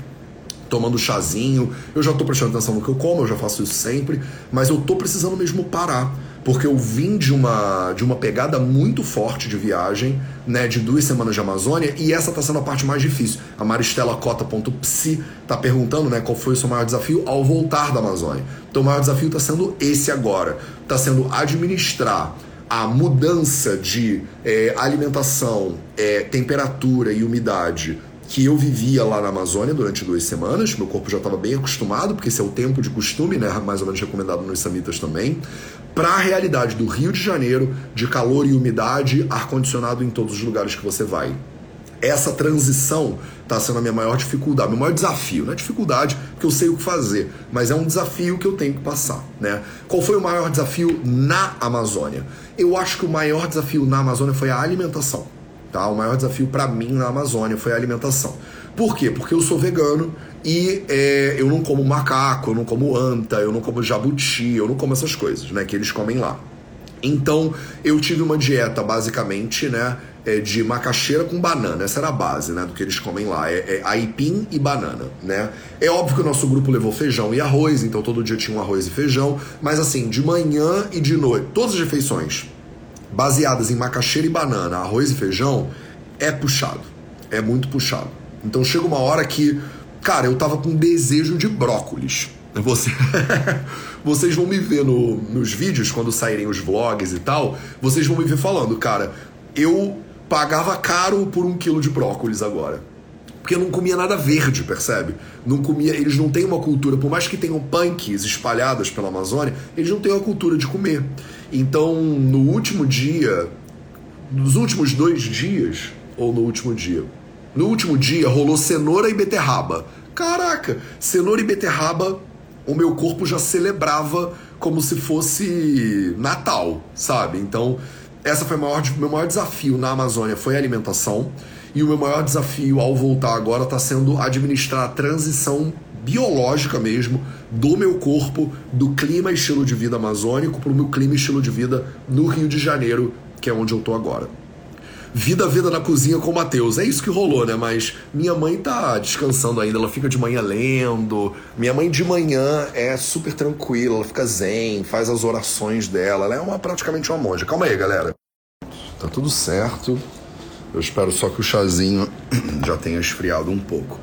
tomando chazinho. Eu já tô prestando atenção no que eu como, eu já faço isso sempre. Mas eu tô precisando mesmo parar porque eu vim de uma, de uma pegada muito forte de viagem, né, de duas semanas de Amazônia, e essa está sendo a parte mais difícil. A Maristela Cota.psi está perguntando né, qual foi o seu maior desafio ao voltar da Amazônia. Então o maior desafio está sendo esse agora. Está sendo administrar a mudança de é, alimentação, é, temperatura e umidade que eu vivia lá na Amazônia durante duas semanas. Meu corpo já estava bem acostumado, porque esse é o tempo de costume, né? Mais ou menos recomendado nos samitas também para a realidade do Rio de Janeiro, de calor e umidade, ar-condicionado em todos os lugares que você vai. Essa transição está sendo a minha maior dificuldade, meu maior desafio. Não é dificuldade, porque eu sei o que fazer, mas é um desafio que eu tenho que passar. Né? Qual foi o maior desafio na Amazônia? Eu acho que o maior desafio na Amazônia foi a alimentação. Tá? O maior desafio para mim na Amazônia foi a alimentação. Por quê? Porque eu sou vegano e é, eu não como macaco, eu não como anta, eu não como jabuti, eu não como essas coisas, né? Que eles comem lá. Então eu tive uma dieta basicamente, né? É, de macaxeira com banana, essa era a base, né? Do que eles comem lá, é, é aipim e banana, né? É óbvio que o nosso grupo levou feijão e arroz, então todo dia tinha um arroz e feijão, mas assim, de manhã e de noite, todas as refeições baseadas em macaxeira e banana, arroz e feijão, é puxado, é muito puxado. Então chega uma hora que Cara, eu tava com desejo de brócolis. Você... <laughs> vocês vão me ver no, nos vídeos, quando saírem os vlogs e tal, vocês vão me ver falando, cara, eu pagava caro por um quilo de brócolis agora. Porque eu não comia nada verde, percebe? Não comia, eles não têm uma cultura, por mais que tenham punks espalhadas pela Amazônia, eles não têm uma cultura de comer. Então, no último dia, nos últimos dois dias, ou no último dia, no último dia rolou cenoura e beterraba. Caraca, cenoura e beterraba, o meu corpo já celebrava como se fosse Natal, sabe? Então, essa foi o meu maior desafio na Amazônia foi a alimentação. E o meu maior desafio ao voltar agora está sendo administrar a transição biológica mesmo do meu corpo, do clima e estilo de vida amazônico para o meu clima e estilo de vida no Rio de Janeiro, que é onde eu tô agora vida vida na cozinha com o Matheus. É isso que rolou, né? Mas minha mãe tá descansando ainda, ela fica de manhã lendo. Minha mãe de manhã é super tranquila, ela fica zen, faz as orações dela. Ela é uma, praticamente uma monja. Calma aí, galera. Tá tudo certo. Eu espero só que o chazinho <clears throat> já tenha esfriado um pouco.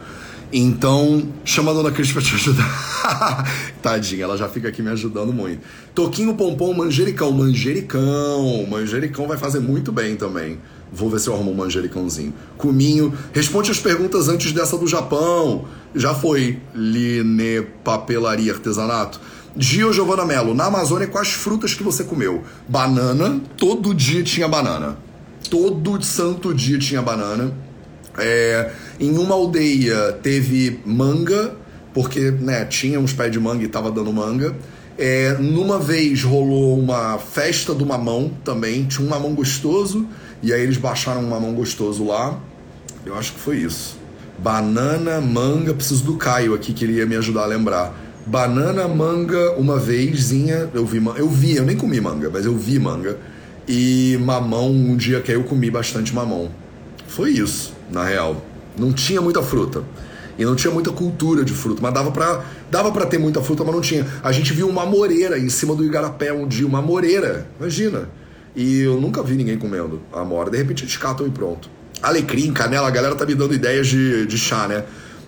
Então, chama a dona Cris pra te ajudar. <laughs> Tadinha, ela já fica aqui me ajudando muito. Toquinho, pompom, manjericão. Manjericão. Manjericão vai fazer muito bem também. Vou ver se eu arrumo um manjericãozinho. Cominho. Responde as perguntas antes dessa do Japão. Já foi. Line Papelaria Artesanato. Gio Giovana Mello. Na Amazônia, quais frutas que você comeu? Banana. Todo dia tinha banana. Todo santo dia tinha banana. É, em uma aldeia teve manga, porque né, tinha uns pés de manga e tava dando manga. É, numa vez rolou uma festa do mamão também, tinha um mamão gostoso. E aí eles baixaram um mamão gostoso lá. Eu acho que foi isso. Banana, manga, preciso do Caio aqui que ele ia me ajudar a lembrar. Banana, manga, uma vezinha, eu vi, eu vi, eu nem comi manga, mas eu vi manga. E mamão, um dia que eu comi bastante mamão. Foi isso, na real. Não tinha muita fruta. E não tinha muita cultura de fruta, mas dava pra, dava pra ter muita fruta, mas não tinha. A gente viu uma moreira em cima do igarapé um dia, uma moreira, imagina. E eu nunca vi ninguém comendo a amora. De repente eles catam e pronto. Alecrim, canela, a galera tá me dando ideias de, de chá, né?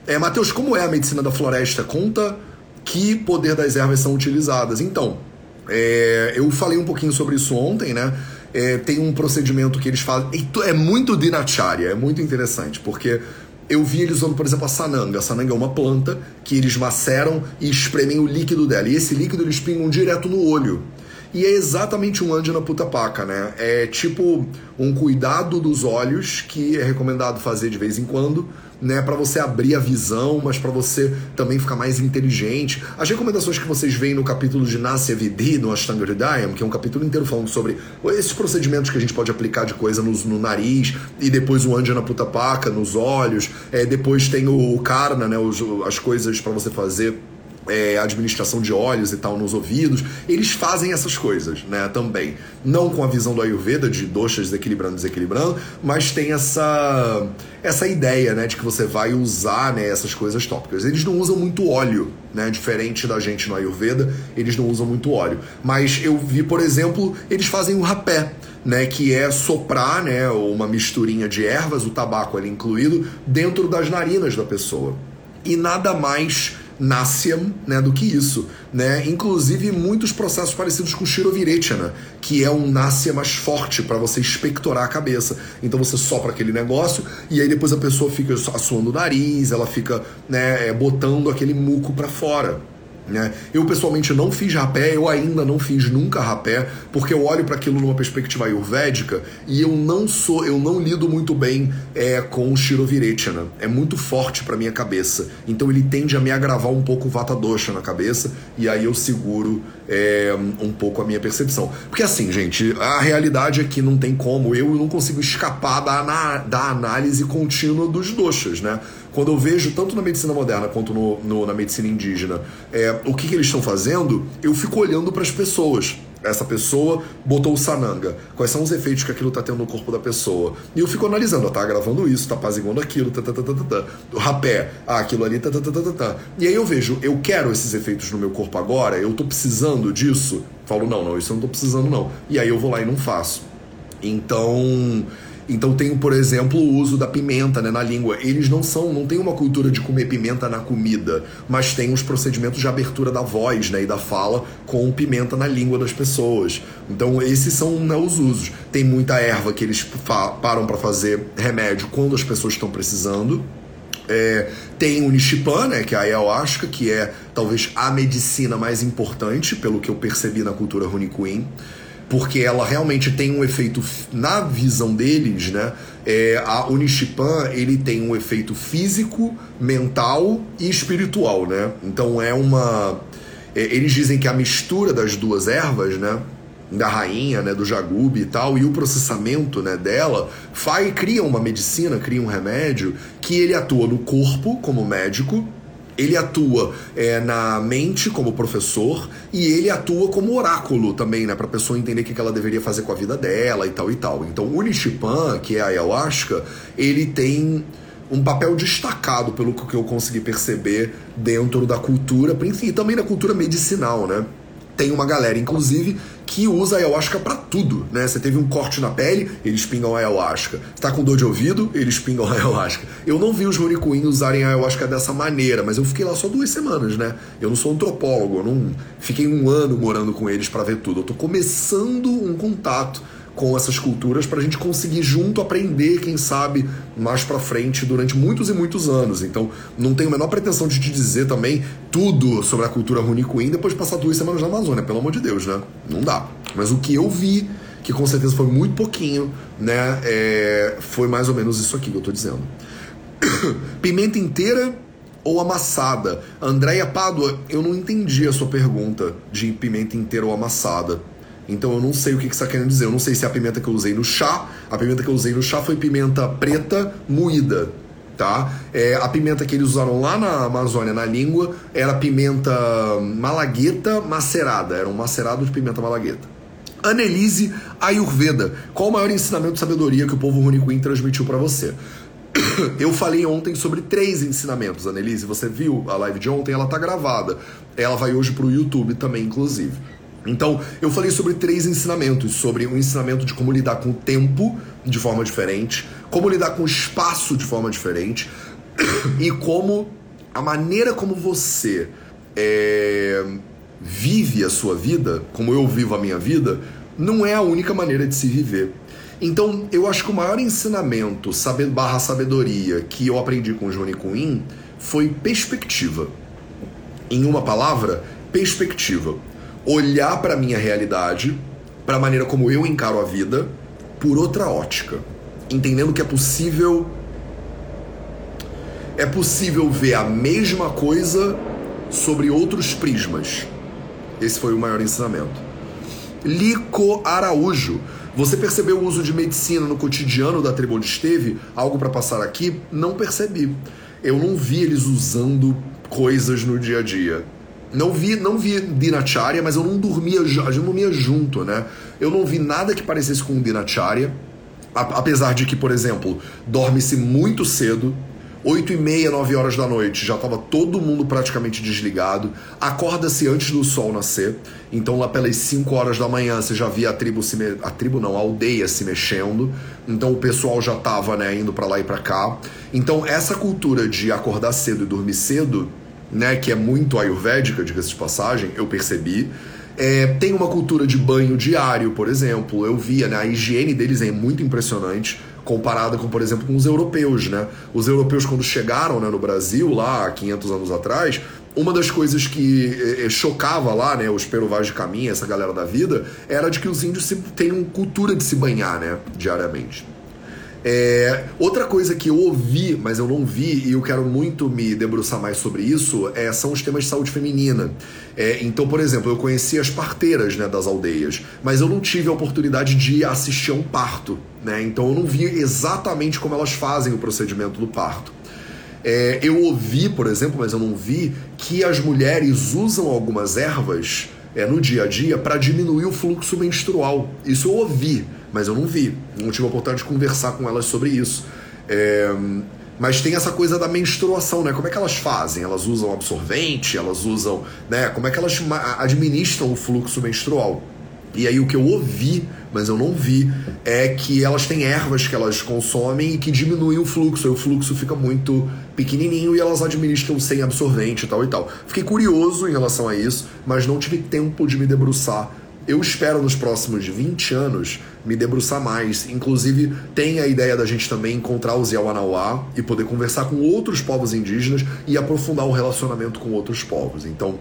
É, Matheus, como é a medicina da floresta? Conta que poder das ervas são utilizadas. Então, é, eu falei um pouquinho sobre isso ontem, né? É, tem um procedimento que eles fazem. É muito dinacharya, é muito interessante, porque eu vi eles usando, por exemplo, a sananga. A sananga é uma planta que eles maceram e espremem o líquido dela. E esse líquido eles pingam direto no olho. E é exatamente um Andina Putapaca, né? É tipo um cuidado dos olhos que é recomendado fazer de vez em quando, né, para você abrir a visão, mas para você também ficar mais inteligente. As recomendações que vocês veem no capítulo de Nasya Vidhi, no Ashtanga Hridayam, que é um capítulo inteiro falando sobre esses procedimentos que a gente pode aplicar de coisa no, no nariz, e depois o Andjana Putapaka nos olhos, é, depois tem o Karna, né, os, as coisas para você fazer é, administração de óleos e tal nos ouvidos, eles fazem essas coisas, né, também. Não com a visão do Ayurveda de doshas desequilibrando, desequilibrando, mas tem essa essa ideia, né, de que você vai usar, né, essas coisas tópicas. Eles não usam muito óleo, né, diferente da gente no Ayurveda, eles não usam muito óleo. Mas eu vi, por exemplo, eles fazem o rapé, né, que é soprar, né, uma misturinha de ervas, o tabaco ali incluído, dentro das narinas da pessoa. E nada mais Nasyam, né, do que isso, né? Inclusive muitos processos parecidos com Shirovirechana, que é um Nasya mais forte para você expectorar a cabeça. Então você sopra aquele negócio e aí depois a pessoa fica assoando o nariz, ela fica, né, botando aquele muco para fora. Né? Eu pessoalmente não fiz rapé, eu ainda não fiz nunca rapé, porque eu olho para aquilo numa perspectiva ayurvédica e eu não sou, eu não lido muito bem é, com o Shirovirechana. É muito forte para minha cabeça. Então ele tende a me agravar um pouco o Vata Dosha na cabeça e aí eu seguro é, um pouco a minha percepção. Porque assim, gente, a realidade é que não tem como, eu não consigo escapar da, da análise contínua dos doshas, né? Quando eu vejo, tanto na medicina moderna quanto no, no na medicina indígena, é, o que, que eles estão fazendo, eu fico olhando para as pessoas essa pessoa botou o sananga. Quais são os efeitos que aquilo tá tendo no corpo da pessoa? E eu fico analisando, tá gravando isso, tá apaziguando aquilo, tá, tá, tá, tá, tá, tá. O rapé, ah, aquilo ali, tá, tá, tá, tá, tá, tá. E aí eu vejo, eu quero esses efeitos no meu corpo agora, eu tô precisando disso. Falo, não, não, isso eu não tô precisando, não. E aí eu vou lá e não faço. Então, então tem, por exemplo, o uso da pimenta né, na língua. Eles não são, não tem uma cultura de comer pimenta na comida, mas tem os procedimentos de abertura da voz né, e da fala com pimenta na língua das pessoas. Então esses são né, os usos. Tem muita erva que eles param para fazer remédio quando as pessoas estão precisando. É, tem o Nishipan, né, que é a ayahuasca, que é talvez a medicina mais importante, pelo que eu percebi na cultura Queen porque ela realmente tem um efeito na visão deles, né? É, a Unishipan ele tem um efeito físico, mental e espiritual, né? Então é uma é, eles dizem que a mistura das duas ervas, né? Da rainha, né, do jagube e tal, e o processamento né, dela faz, cria uma medicina, cria um remédio que ele atua no corpo como médico, ele atua é, na mente como professor e ele atua como oráculo também, né? Pra pessoa entender o que ela deveria fazer com a vida dela e tal e tal. Então o Nishipan, que é a ayahuasca, ele tem um papel destacado pelo que eu consegui perceber dentro da cultura, e também da cultura medicinal, né? Tem uma galera, inclusive, que usa ayahuasca para tudo, né? Você teve um corte na pele, eles pingam ayahuasca. Você tá com dor de ouvido, eles pingam <laughs> ayahuasca. Eu não vi os Ronicuin usarem ayahuasca dessa maneira, mas eu fiquei lá só duas semanas, né? Eu não sou antropólogo, eu não fiquei um ano morando com eles para ver tudo. Eu tô começando um contato com essas culturas para a gente conseguir junto aprender, quem sabe, mais para frente durante muitos e muitos anos. Então, não tenho a menor pretensão de te dizer também tudo sobre a cultura Runicuim depois de passar duas semanas na Amazônia, pelo amor de Deus, né? Não dá. Mas o que eu vi, que com certeza foi muito pouquinho, né? É... foi mais ou menos isso aqui que eu tô dizendo. <coughs> Pimenta inteira ou amassada? Andréia Pádua, eu não entendi a sua pergunta de pimenta inteira ou amassada. Então eu não sei o que, que você está querendo dizer. Eu não sei se é a pimenta que eu usei no chá. A pimenta que eu usei no chá foi pimenta preta moída. tá? É, a pimenta que eles usaram lá na Amazônia, na língua, era pimenta malagueta macerada. Era um macerado de pimenta malagueta. Annelise Ayurveda. Qual o maior ensinamento de sabedoria que o povo Runicuim transmitiu para você? <coughs> Eu falei ontem sobre três ensinamentos, Annelise. Você viu a live de ontem? Ela tá gravada. Ela vai hoje pro YouTube também, inclusive. Então, eu falei sobre três ensinamentos: sobre o um ensinamento de como lidar com o tempo de forma diferente, como lidar com o espaço de forma diferente <coughs> e como a maneira como você é, vive a sua vida, como eu vivo a minha vida, não é a única maneira de se viver. Então, eu acho que o maior ensinamento barra sabedoria que eu aprendi com o Johnny Quinn foi perspectiva. Em uma palavra, perspectiva. Olhar para minha realidade, para a maneira como eu encaro a vida, por outra ótica. Entendendo que é possível. É possível ver a mesma coisa sobre outros prismas. Esse foi o maior ensinamento. Lico Araújo você percebeu o uso de medicina no cotidiano da tribo onde esteve? Algo para passar aqui? Não percebi. Eu não vi eles usando coisas no dia a dia. Não vi, não vi dinacharya, mas eu não dormia, eu não dormia junto, né? Eu não vi nada que parecesse com dinacharya. Apesar de que, por exemplo, dorme-se muito cedo, 8 e meia, 9 horas da noite, já estava todo mundo praticamente desligado. Acorda-se antes do sol nascer. Então lá pelas 5 horas da manhã você já via a tribo se me... a tribo não, a aldeia se mexendo. Então o pessoal já estava, né, indo para lá e para cá. Então essa cultura de acordar cedo e dormir cedo, né, que é muito ayurvédica, diga-se de passagem, eu percebi. É, tem uma cultura de banho diário, por exemplo. Eu via, né, a higiene deles é muito impressionante comparada com, por exemplo, com os europeus, né? Os europeus quando chegaram né, no Brasil lá 500 anos atrás, uma das coisas que eh, eh, chocava lá, né, os peruvais de caminho, essa galera da vida, era de que os índios têm cultura de se banhar, né, diariamente. É, outra coisa que eu ouvi, mas eu não vi, e eu quero muito me debruçar mais sobre isso, é, são os temas de saúde feminina. É, então, por exemplo, eu conheci as parteiras né, das aldeias, mas eu não tive a oportunidade de assistir a um parto. Né? Então, eu não vi exatamente como elas fazem o procedimento do parto. É, eu ouvi, por exemplo, mas eu não vi, que as mulheres usam algumas ervas é, no dia a dia para diminuir o fluxo menstrual. Isso eu ouvi mas eu não vi. Não tive a oportunidade de conversar com elas sobre isso. É, mas tem essa coisa da menstruação, né? Como é que elas fazem? Elas usam absorvente? Elas usam, né? Como é que elas administram o fluxo menstrual? E aí o que eu ouvi, mas eu não vi, é que elas têm ervas que elas consomem e que diminuem o fluxo. Aí o fluxo fica muito pequenininho e elas administram sem absorvente e tal e tal. Fiquei curioso em relação a isso, mas não tive tempo de me debruçar eu espero nos próximos 20 anos me debruçar mais. Inclusive, tem a ideia da gente também encontrar os Yawanawá e poder conversar com outros povos indígenas e aprofundar o relacionamento com outros povos. Então,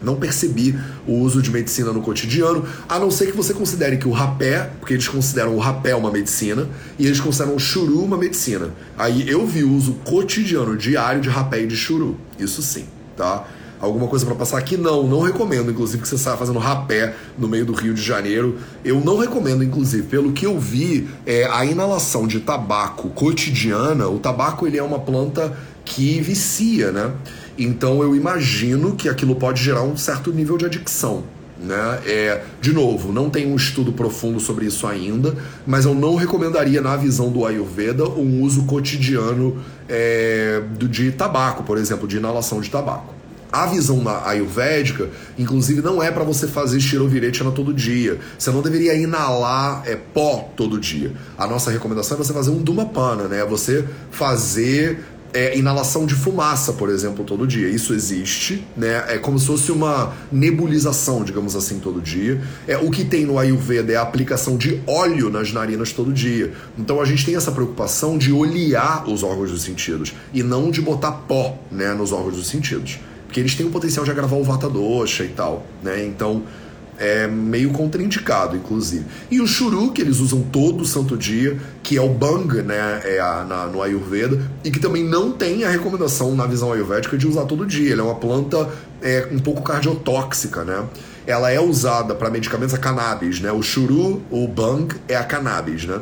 não percebi o uso de medicina no cotidiano, a não ser que você considere que o rapé, porque eles consideram o rapé uma medicina, e eles consideram o churu uma medicina. Aí eu vi o uso cotidiano, diário de rapé e de churu. Isso sim, tá? Alguma coisa para passar aqui? Não, não recomendo, inclusive, que você saia fazendo rapé no meio do Rio de Janeiro. Eu não recomendo, inclusive, pelo que eu vi, é, a inalação de tabaco cotidiana, o tabaco ele é uma planta que vicia, né? Então eu imagino que aquilo pode gerar um certo nível de adicção. Né? É, de novo, não tem um estudo profundo sobre isso ainda, mas eu não recomendaria, na visão do Ayurveda, um uso cotidiano é, de tabaco, por exemplo, de inalação de tabaco. A visão ayurvédica, inclusive, não é para você fazer estirovirechana todo dia. Você não deveria inalar é, pó todo dia. A nossa recomendação é você fazer um dumapana, né? É você fazer é, inalação de fumaça, por exemplo, todo dia. Isso existe, né? É como se fosse uma nebulização, digamos assim, todo dia. É o que tem no Ayurveda é a aplicação de óleo nas narinas todo dia. Então a gente tem essa preocupação de olear os órgãos dos sentidos e não de botar pó, né, nos órgãos dos sentidos. Porque eles têm o potencial de agravar o vata dosha e tal, né? Então é meio contraindicado, inclusive. E o churu, que eles usam todo santo dia, que é o bang, né, é a, na, no Ayurveda, e que também não tem a recomendação na visão ayurvédica de usar todo dia. Ele é uma planta é, um pouco cardiotóxica, né? Ela é usada para medicamentos a cannabis, né? O churu, o bang, é a cannabis, né?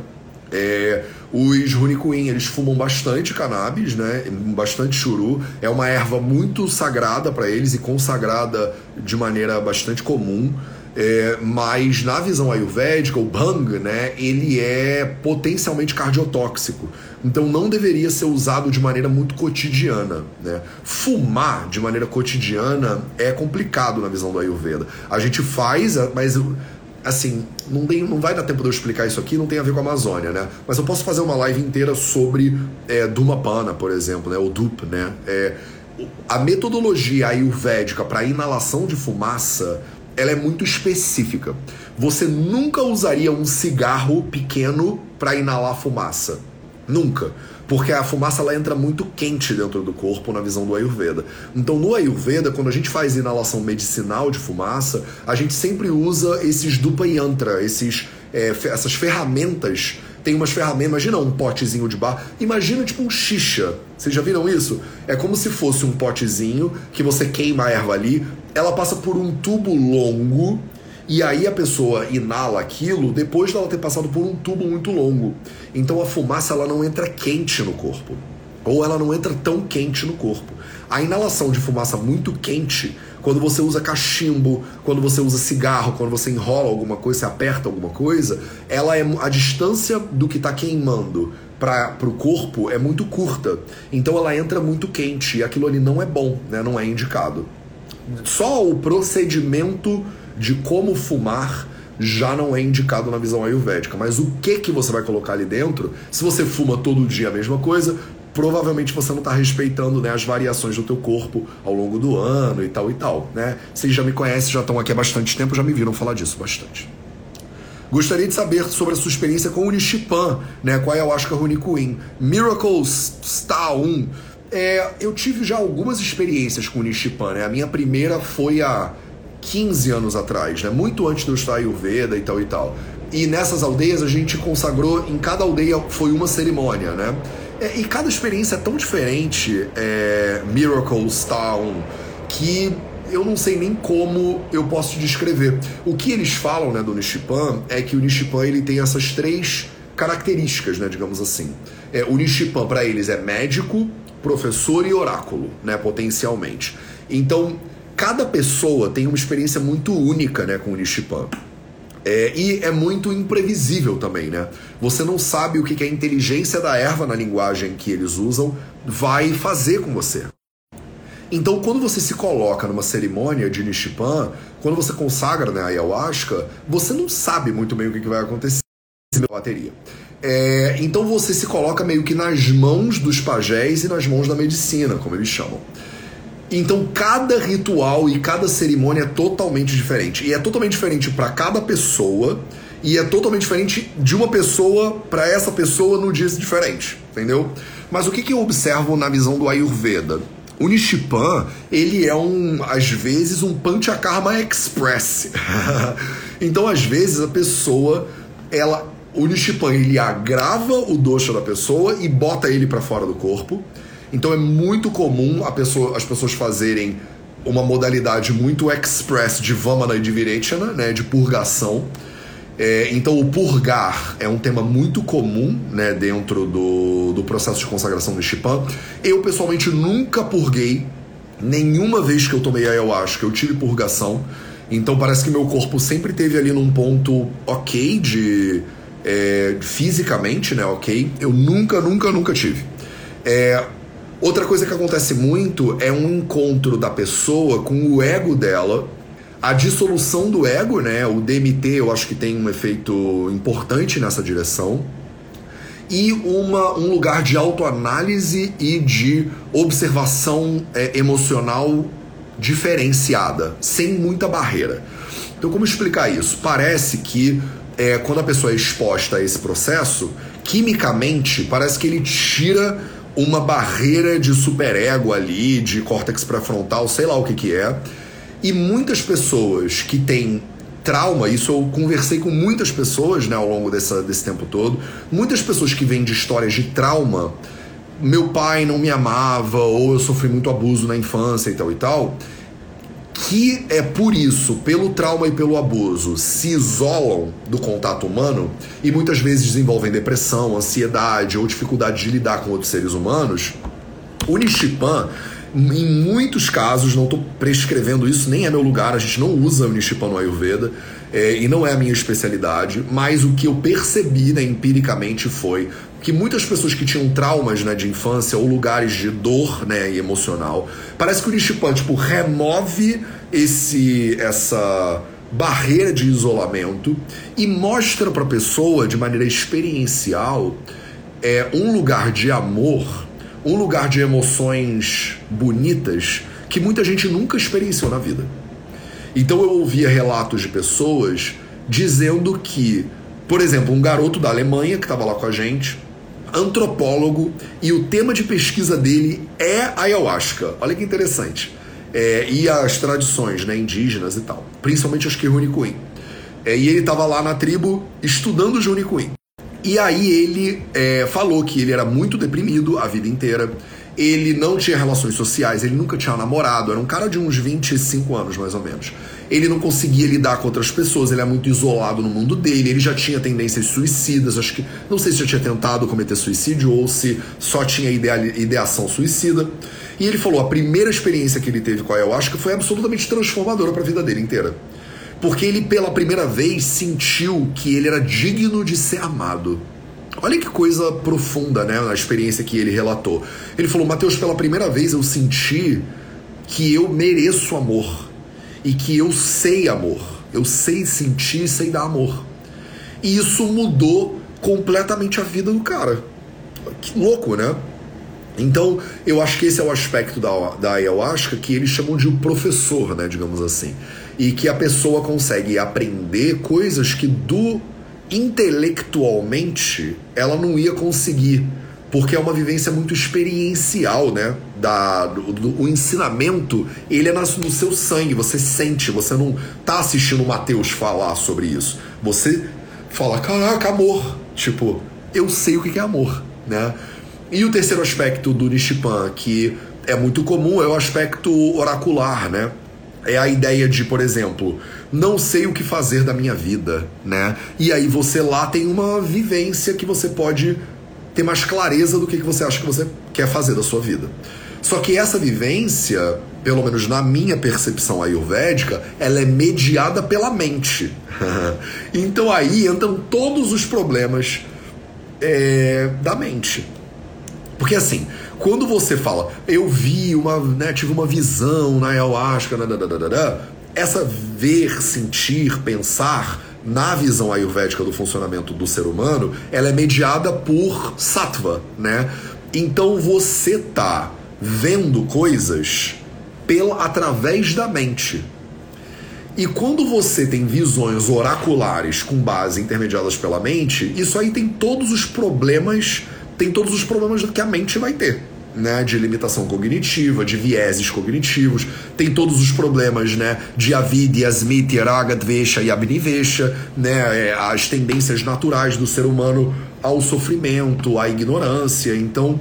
É, os Runicuin, eles fumam bastante cannabis, né? Bastante churu. É uma erva muito sagrada para eles e consagrada de maneira bastante comum. É, mas na visão ayurvédica, o bhang, né, ele é potencialmente cardiotóxico. Então não deveria ser usado de maneira muito cotidiana. Né? Fumar de maneira cotidiana é complicado na visão do Ayurveda. A gente faz, mas assim, não, tem, não vai dar tempo de eu explicar isso aqui, não tem a ver com a Amazônia, né? Mas eu posso fazer uma live inteira sobre é, Dhumapana, por exemplo, né? O DUP, né? É, a metodologia ayurvédica para inalação de fumaça ela é muito específica. Você nunca usaria um cigarro pequeno para inalar fumaça. Nunca. Porque a fumaça ela entra muito quente dentro do corpo na visão do Ayurveda. Então, no Ayurveda, quando a gente faz inalação medicinal de fumaça, a gente sempre usa esses dupa yantra, esses, é, essas ferramentas. Tem umas ferramentas, imagina um potezinho de bar, imagina tipo um xixa. Vocês já viram isso? É como se fosse um potezinho que você queima a erva ali, ela passa por um tubo longo e aí a pessoa inala aquilo depois dela ter passado por um tubo muito longo. Então a fumaça ela não entra quente no corpo. Ou ela não entra tão quente no corpo. A inalação de fumaça muito quente, quando você usa cachimbo, quando você usa cigarro, quando você enrola alguma coisa, você aperta alguma coisa, ela é a distância do que está queimando para o corpo é muito curta. Então ela entra muito quente e aquilo ali não é bom, né? não é indicado. Só o procedimento de como fumar já não é indicado na visão ayurvédica. Mas o que que você vai colocar ali dentro? Se você fuma todo dia a mesma coisa, provavelmente você não está respeitando né, as variações do teu corpo ao longo do ano e tal e tal. Né? Vocês já me conhecem, já estão aqui há bastante tempo, já me viram falar disso bastante. Gostaria de saber sobre a sua experiência com o Nishipan, né, com a Ayahuasca Runicuin. Miracles Star 1. É, eu tive já algumas experiências com o Nishipan. Né? A minha primeira foi a 15 anos atrás, né? muito antes do Ayurveda e tal e tal. E nessas aldeias a gente consagrou, em cada aldeia foi uma cerimônia, né? É, e cada experiência é tão diferente, é, Miracle Town, que eu não sei nem como eu posso descrever. O que eles falam né, do Nishipan é que o Nishipan ele tem essas três características, né, digamos assim. É, o Nishipan para eles é médico, professor e oráculo, né, potencialmente. Então, cada pessoa tem uma experiência muito única né, com o Nishipan. É, e é muito imprevisível também, né? Você não sabe o que, que a inteligência da erva na linguagem que eles usam vai fazer com você. Então, quando você se coloca numa cerimônia de Nishipan, quando você consagra né, a ayahuasca, você não sabe muito bem o que, que vai acontecer na bateria. É, então você se coloca meio que nas mãos dos pajés e nas mãos da medicina, como eles chamam. Então cada ritual e cada cerimônia é totalmente diferente. E é totalmente diferente para cada pessoa e é totalmente diferente de uma pessoa para essa pessoa no dia diferente, entendeu? Mas o que, que eu observo na visão do Ayurveda? O Nishipan, ele é um, às vezes, um Panchakarma Express. <laughs> então, às vezes, a pessoa, ela, o Nishipan, ele agrava o dosha da pessoa e bota ele para fora do corpo. Então é muito comum pessoa, as pessoas fazerem uma modalidade muito express de Vamana e de Virechana, né, de purgação. É, então o purgar é um tema muito comum né, dentro do, do processo de consagração do Shipan. Eu pessoalmente nunca purguei, nenhuma vez que eu tomei ayahuasca eu tive purgação. Então parece que meu corpo sempre teve ali num ponto ok de é, fisicamente, né, ok. Eu nunca, nunca, nunca tive. É, Outra coisa que acontece muito é um encontro da pessoa com o ego dela, a dissolução do ego, né? O DMT eu acho que tem um efeito importante nessa direção. E uma, um lugar de autoanálise e de observação é, emocional diferenciada, sem muita barreira. Então, como explicar isso? Parece que é, quando a pessoa é exposta a esse processo, quimicamente, parece que ele tira uma barreira de superego ali, de córtex pré-frontal, sei lá o que que é. E muitas pessoas que têm trauma, isso eu conversei com muitas pessoas né, ao longo dessa, desse tempo todo, muitas pessoas que vêm de histórias de trauma, meu pai não me amava, ou eu sofri muito abuso na infância e tal e tal, que é por isso, pelo trauma e pelo abuso, se isolam do contato humano e muitas vezes desenvolvem depressão, ansiedade ou dificuldade de lidar com outros seres humanos, o Nishipan, em muitos casos, não estou prescrevendo isso, nem é meu lugar, a gente não usa o Nishipan no Ayurveda, é, e não é a minha especialidade, mas o que eu percebi né, empiricamente foi que muitas pessoas que tinham traumas né, de infância ou lugares de dor né, emocional, parece que o Nishipan tipo, remove esse essa barreira de isolamento e mostra para a pessoa de maneira experiencial é um lugar de amor, um lugar de emoções bonitas que muita gente nunca experienciou na vida. Então eu ouvia relatos de pessoas dizendo que, por exemplo, um garoto da Alemanha que estava lá com a gente, antropólogo, e o tema de pesquisa dele é ayahuasca. Olha que interessante. É, e as tradições né, indígenas e tal, principalmente as Kirunicuim. É, e ele estava lá na tribo estudando os Junicuim. E aí ele é, falou que ele era muito deprimido a vida inteira, ele não tinha relações sociais, ele nunca tinha namorado, era um cara de uns 25 anos mais ou menos. Ele não conseguia lidar com outras pessoas, ele é muito isolado no mundo dele, ele já tinha tendências suicidas, acho que não sei se já tinha tentado cometer suicídio ou se só tinha ideação suicida. E ele falou: a primeira experiência que ele teve com a ayahuasca foi absolutamente transformadora para a vida dele inteira. Porque ele, pela primeira vez, sentiu que ele era digno de ser amado. Olha que coisa profunda, né? A experiência que ele relatou. Ele falou: Mateus, pela primeira vez eu senti que eu mereço amor e que eu sei amor. Eu sei sentir sei dar amor. E isso mudou completamente a vida do cara. Que louco, né? Então, eu acho que esse é o aspecto da, da ayahuasca que eles chamam de o professor, né, digamos assim. E que a pessoa consegue aprender coisas que do intelectualmente ela não ia conseguir, porque é uma vivência muito experiencial, né? Da, do, do o ensinamento, ele é no seu sangue, você sente, você não tá assistindo o Mateus falar sobre isso. Você fala, caraca, amor. Tipo, eu sei o que é amor, né? E o terceiro aspecto do Nishipan, que é muito comum, é o aspecto oracular, né? É a ideia de, por exemplo, não sei o que fazer da minha vida, né? E aí você lá tem uma vivência que você pode ter mais clareza do que você acha que você quer fazer da sua vida. Só que essa vivência, pelo menos na minha percepção ayurvédica, ela é mediada pela mente. <laughs> então aí entram todos os problemas é, da mente. Porque assim, quando você fala, eu vi uma, né, tive uma visão na ayahuasca, essa ver, sentir, pensar na visão ayurvédica do funcionamento do ser humano, ela é mediada por sattva, né? Então você tá vendo coisas pela através da mente. E quando você tem visões oraculares com base intermediadas pela mente, isso aí tem todos os problemas, tem todos os problemas que a mente vai ter né, de limitação cognitiva, de vieses cognitivos, tem todos os problemas né, de avidya, smiti, raga, dvesha e abnivesha, né, é, as tendências naturais do ser humano ao sofrimento, à ignorância. Então,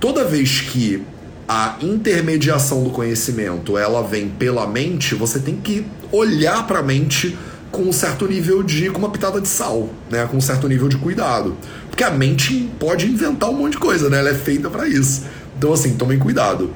toda vez que a intermediação do conhecimento ela vem pela mente, você tem que olhar para a mente com um certo nível de. com uma pitada de sal, né? Com um certo nível de cuidado. Porque a mente pode inventar um monte de coisa, né? Ela é feita para isso. Então, assim, tomem cuidado.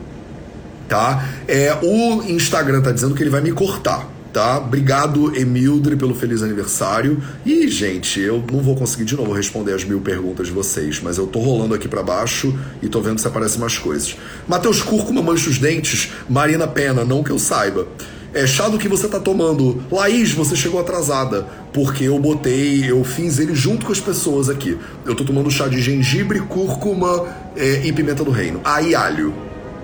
Tá? É, o Instagram tá dizendo que ele vai me cortar. Tá? Obrigado, Emildre, pelo feliz aniversário. E, gente, eu não vou conseguir de novo responder as mil perguntas de vocês, mas eu tô rolando aqui para baixo e tô vendo se aparecem mais coisas. Matheus Cúrcuma mancha os dentes, Marina Pena, não que eu saiba. É chá do que você tá tomando. Laís, você chegou atrasada, porque eu botei, eu fiz ele junto com as pessoas aqui. Eu tô tomando chá de gengibre, cúrcuma é, e pimenta do reino. Aí alho.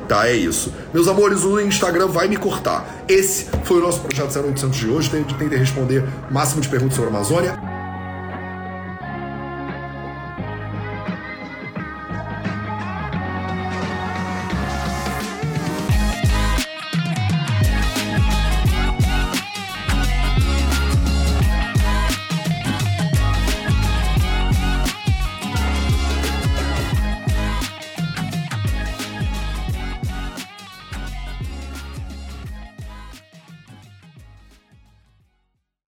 Tá, é isso. Meus amores, o Instagram vai me cortar. Esse foi o nosso projeto 0800 de hoje. Tentei responder máximo de perguntas sobre a Amazônia.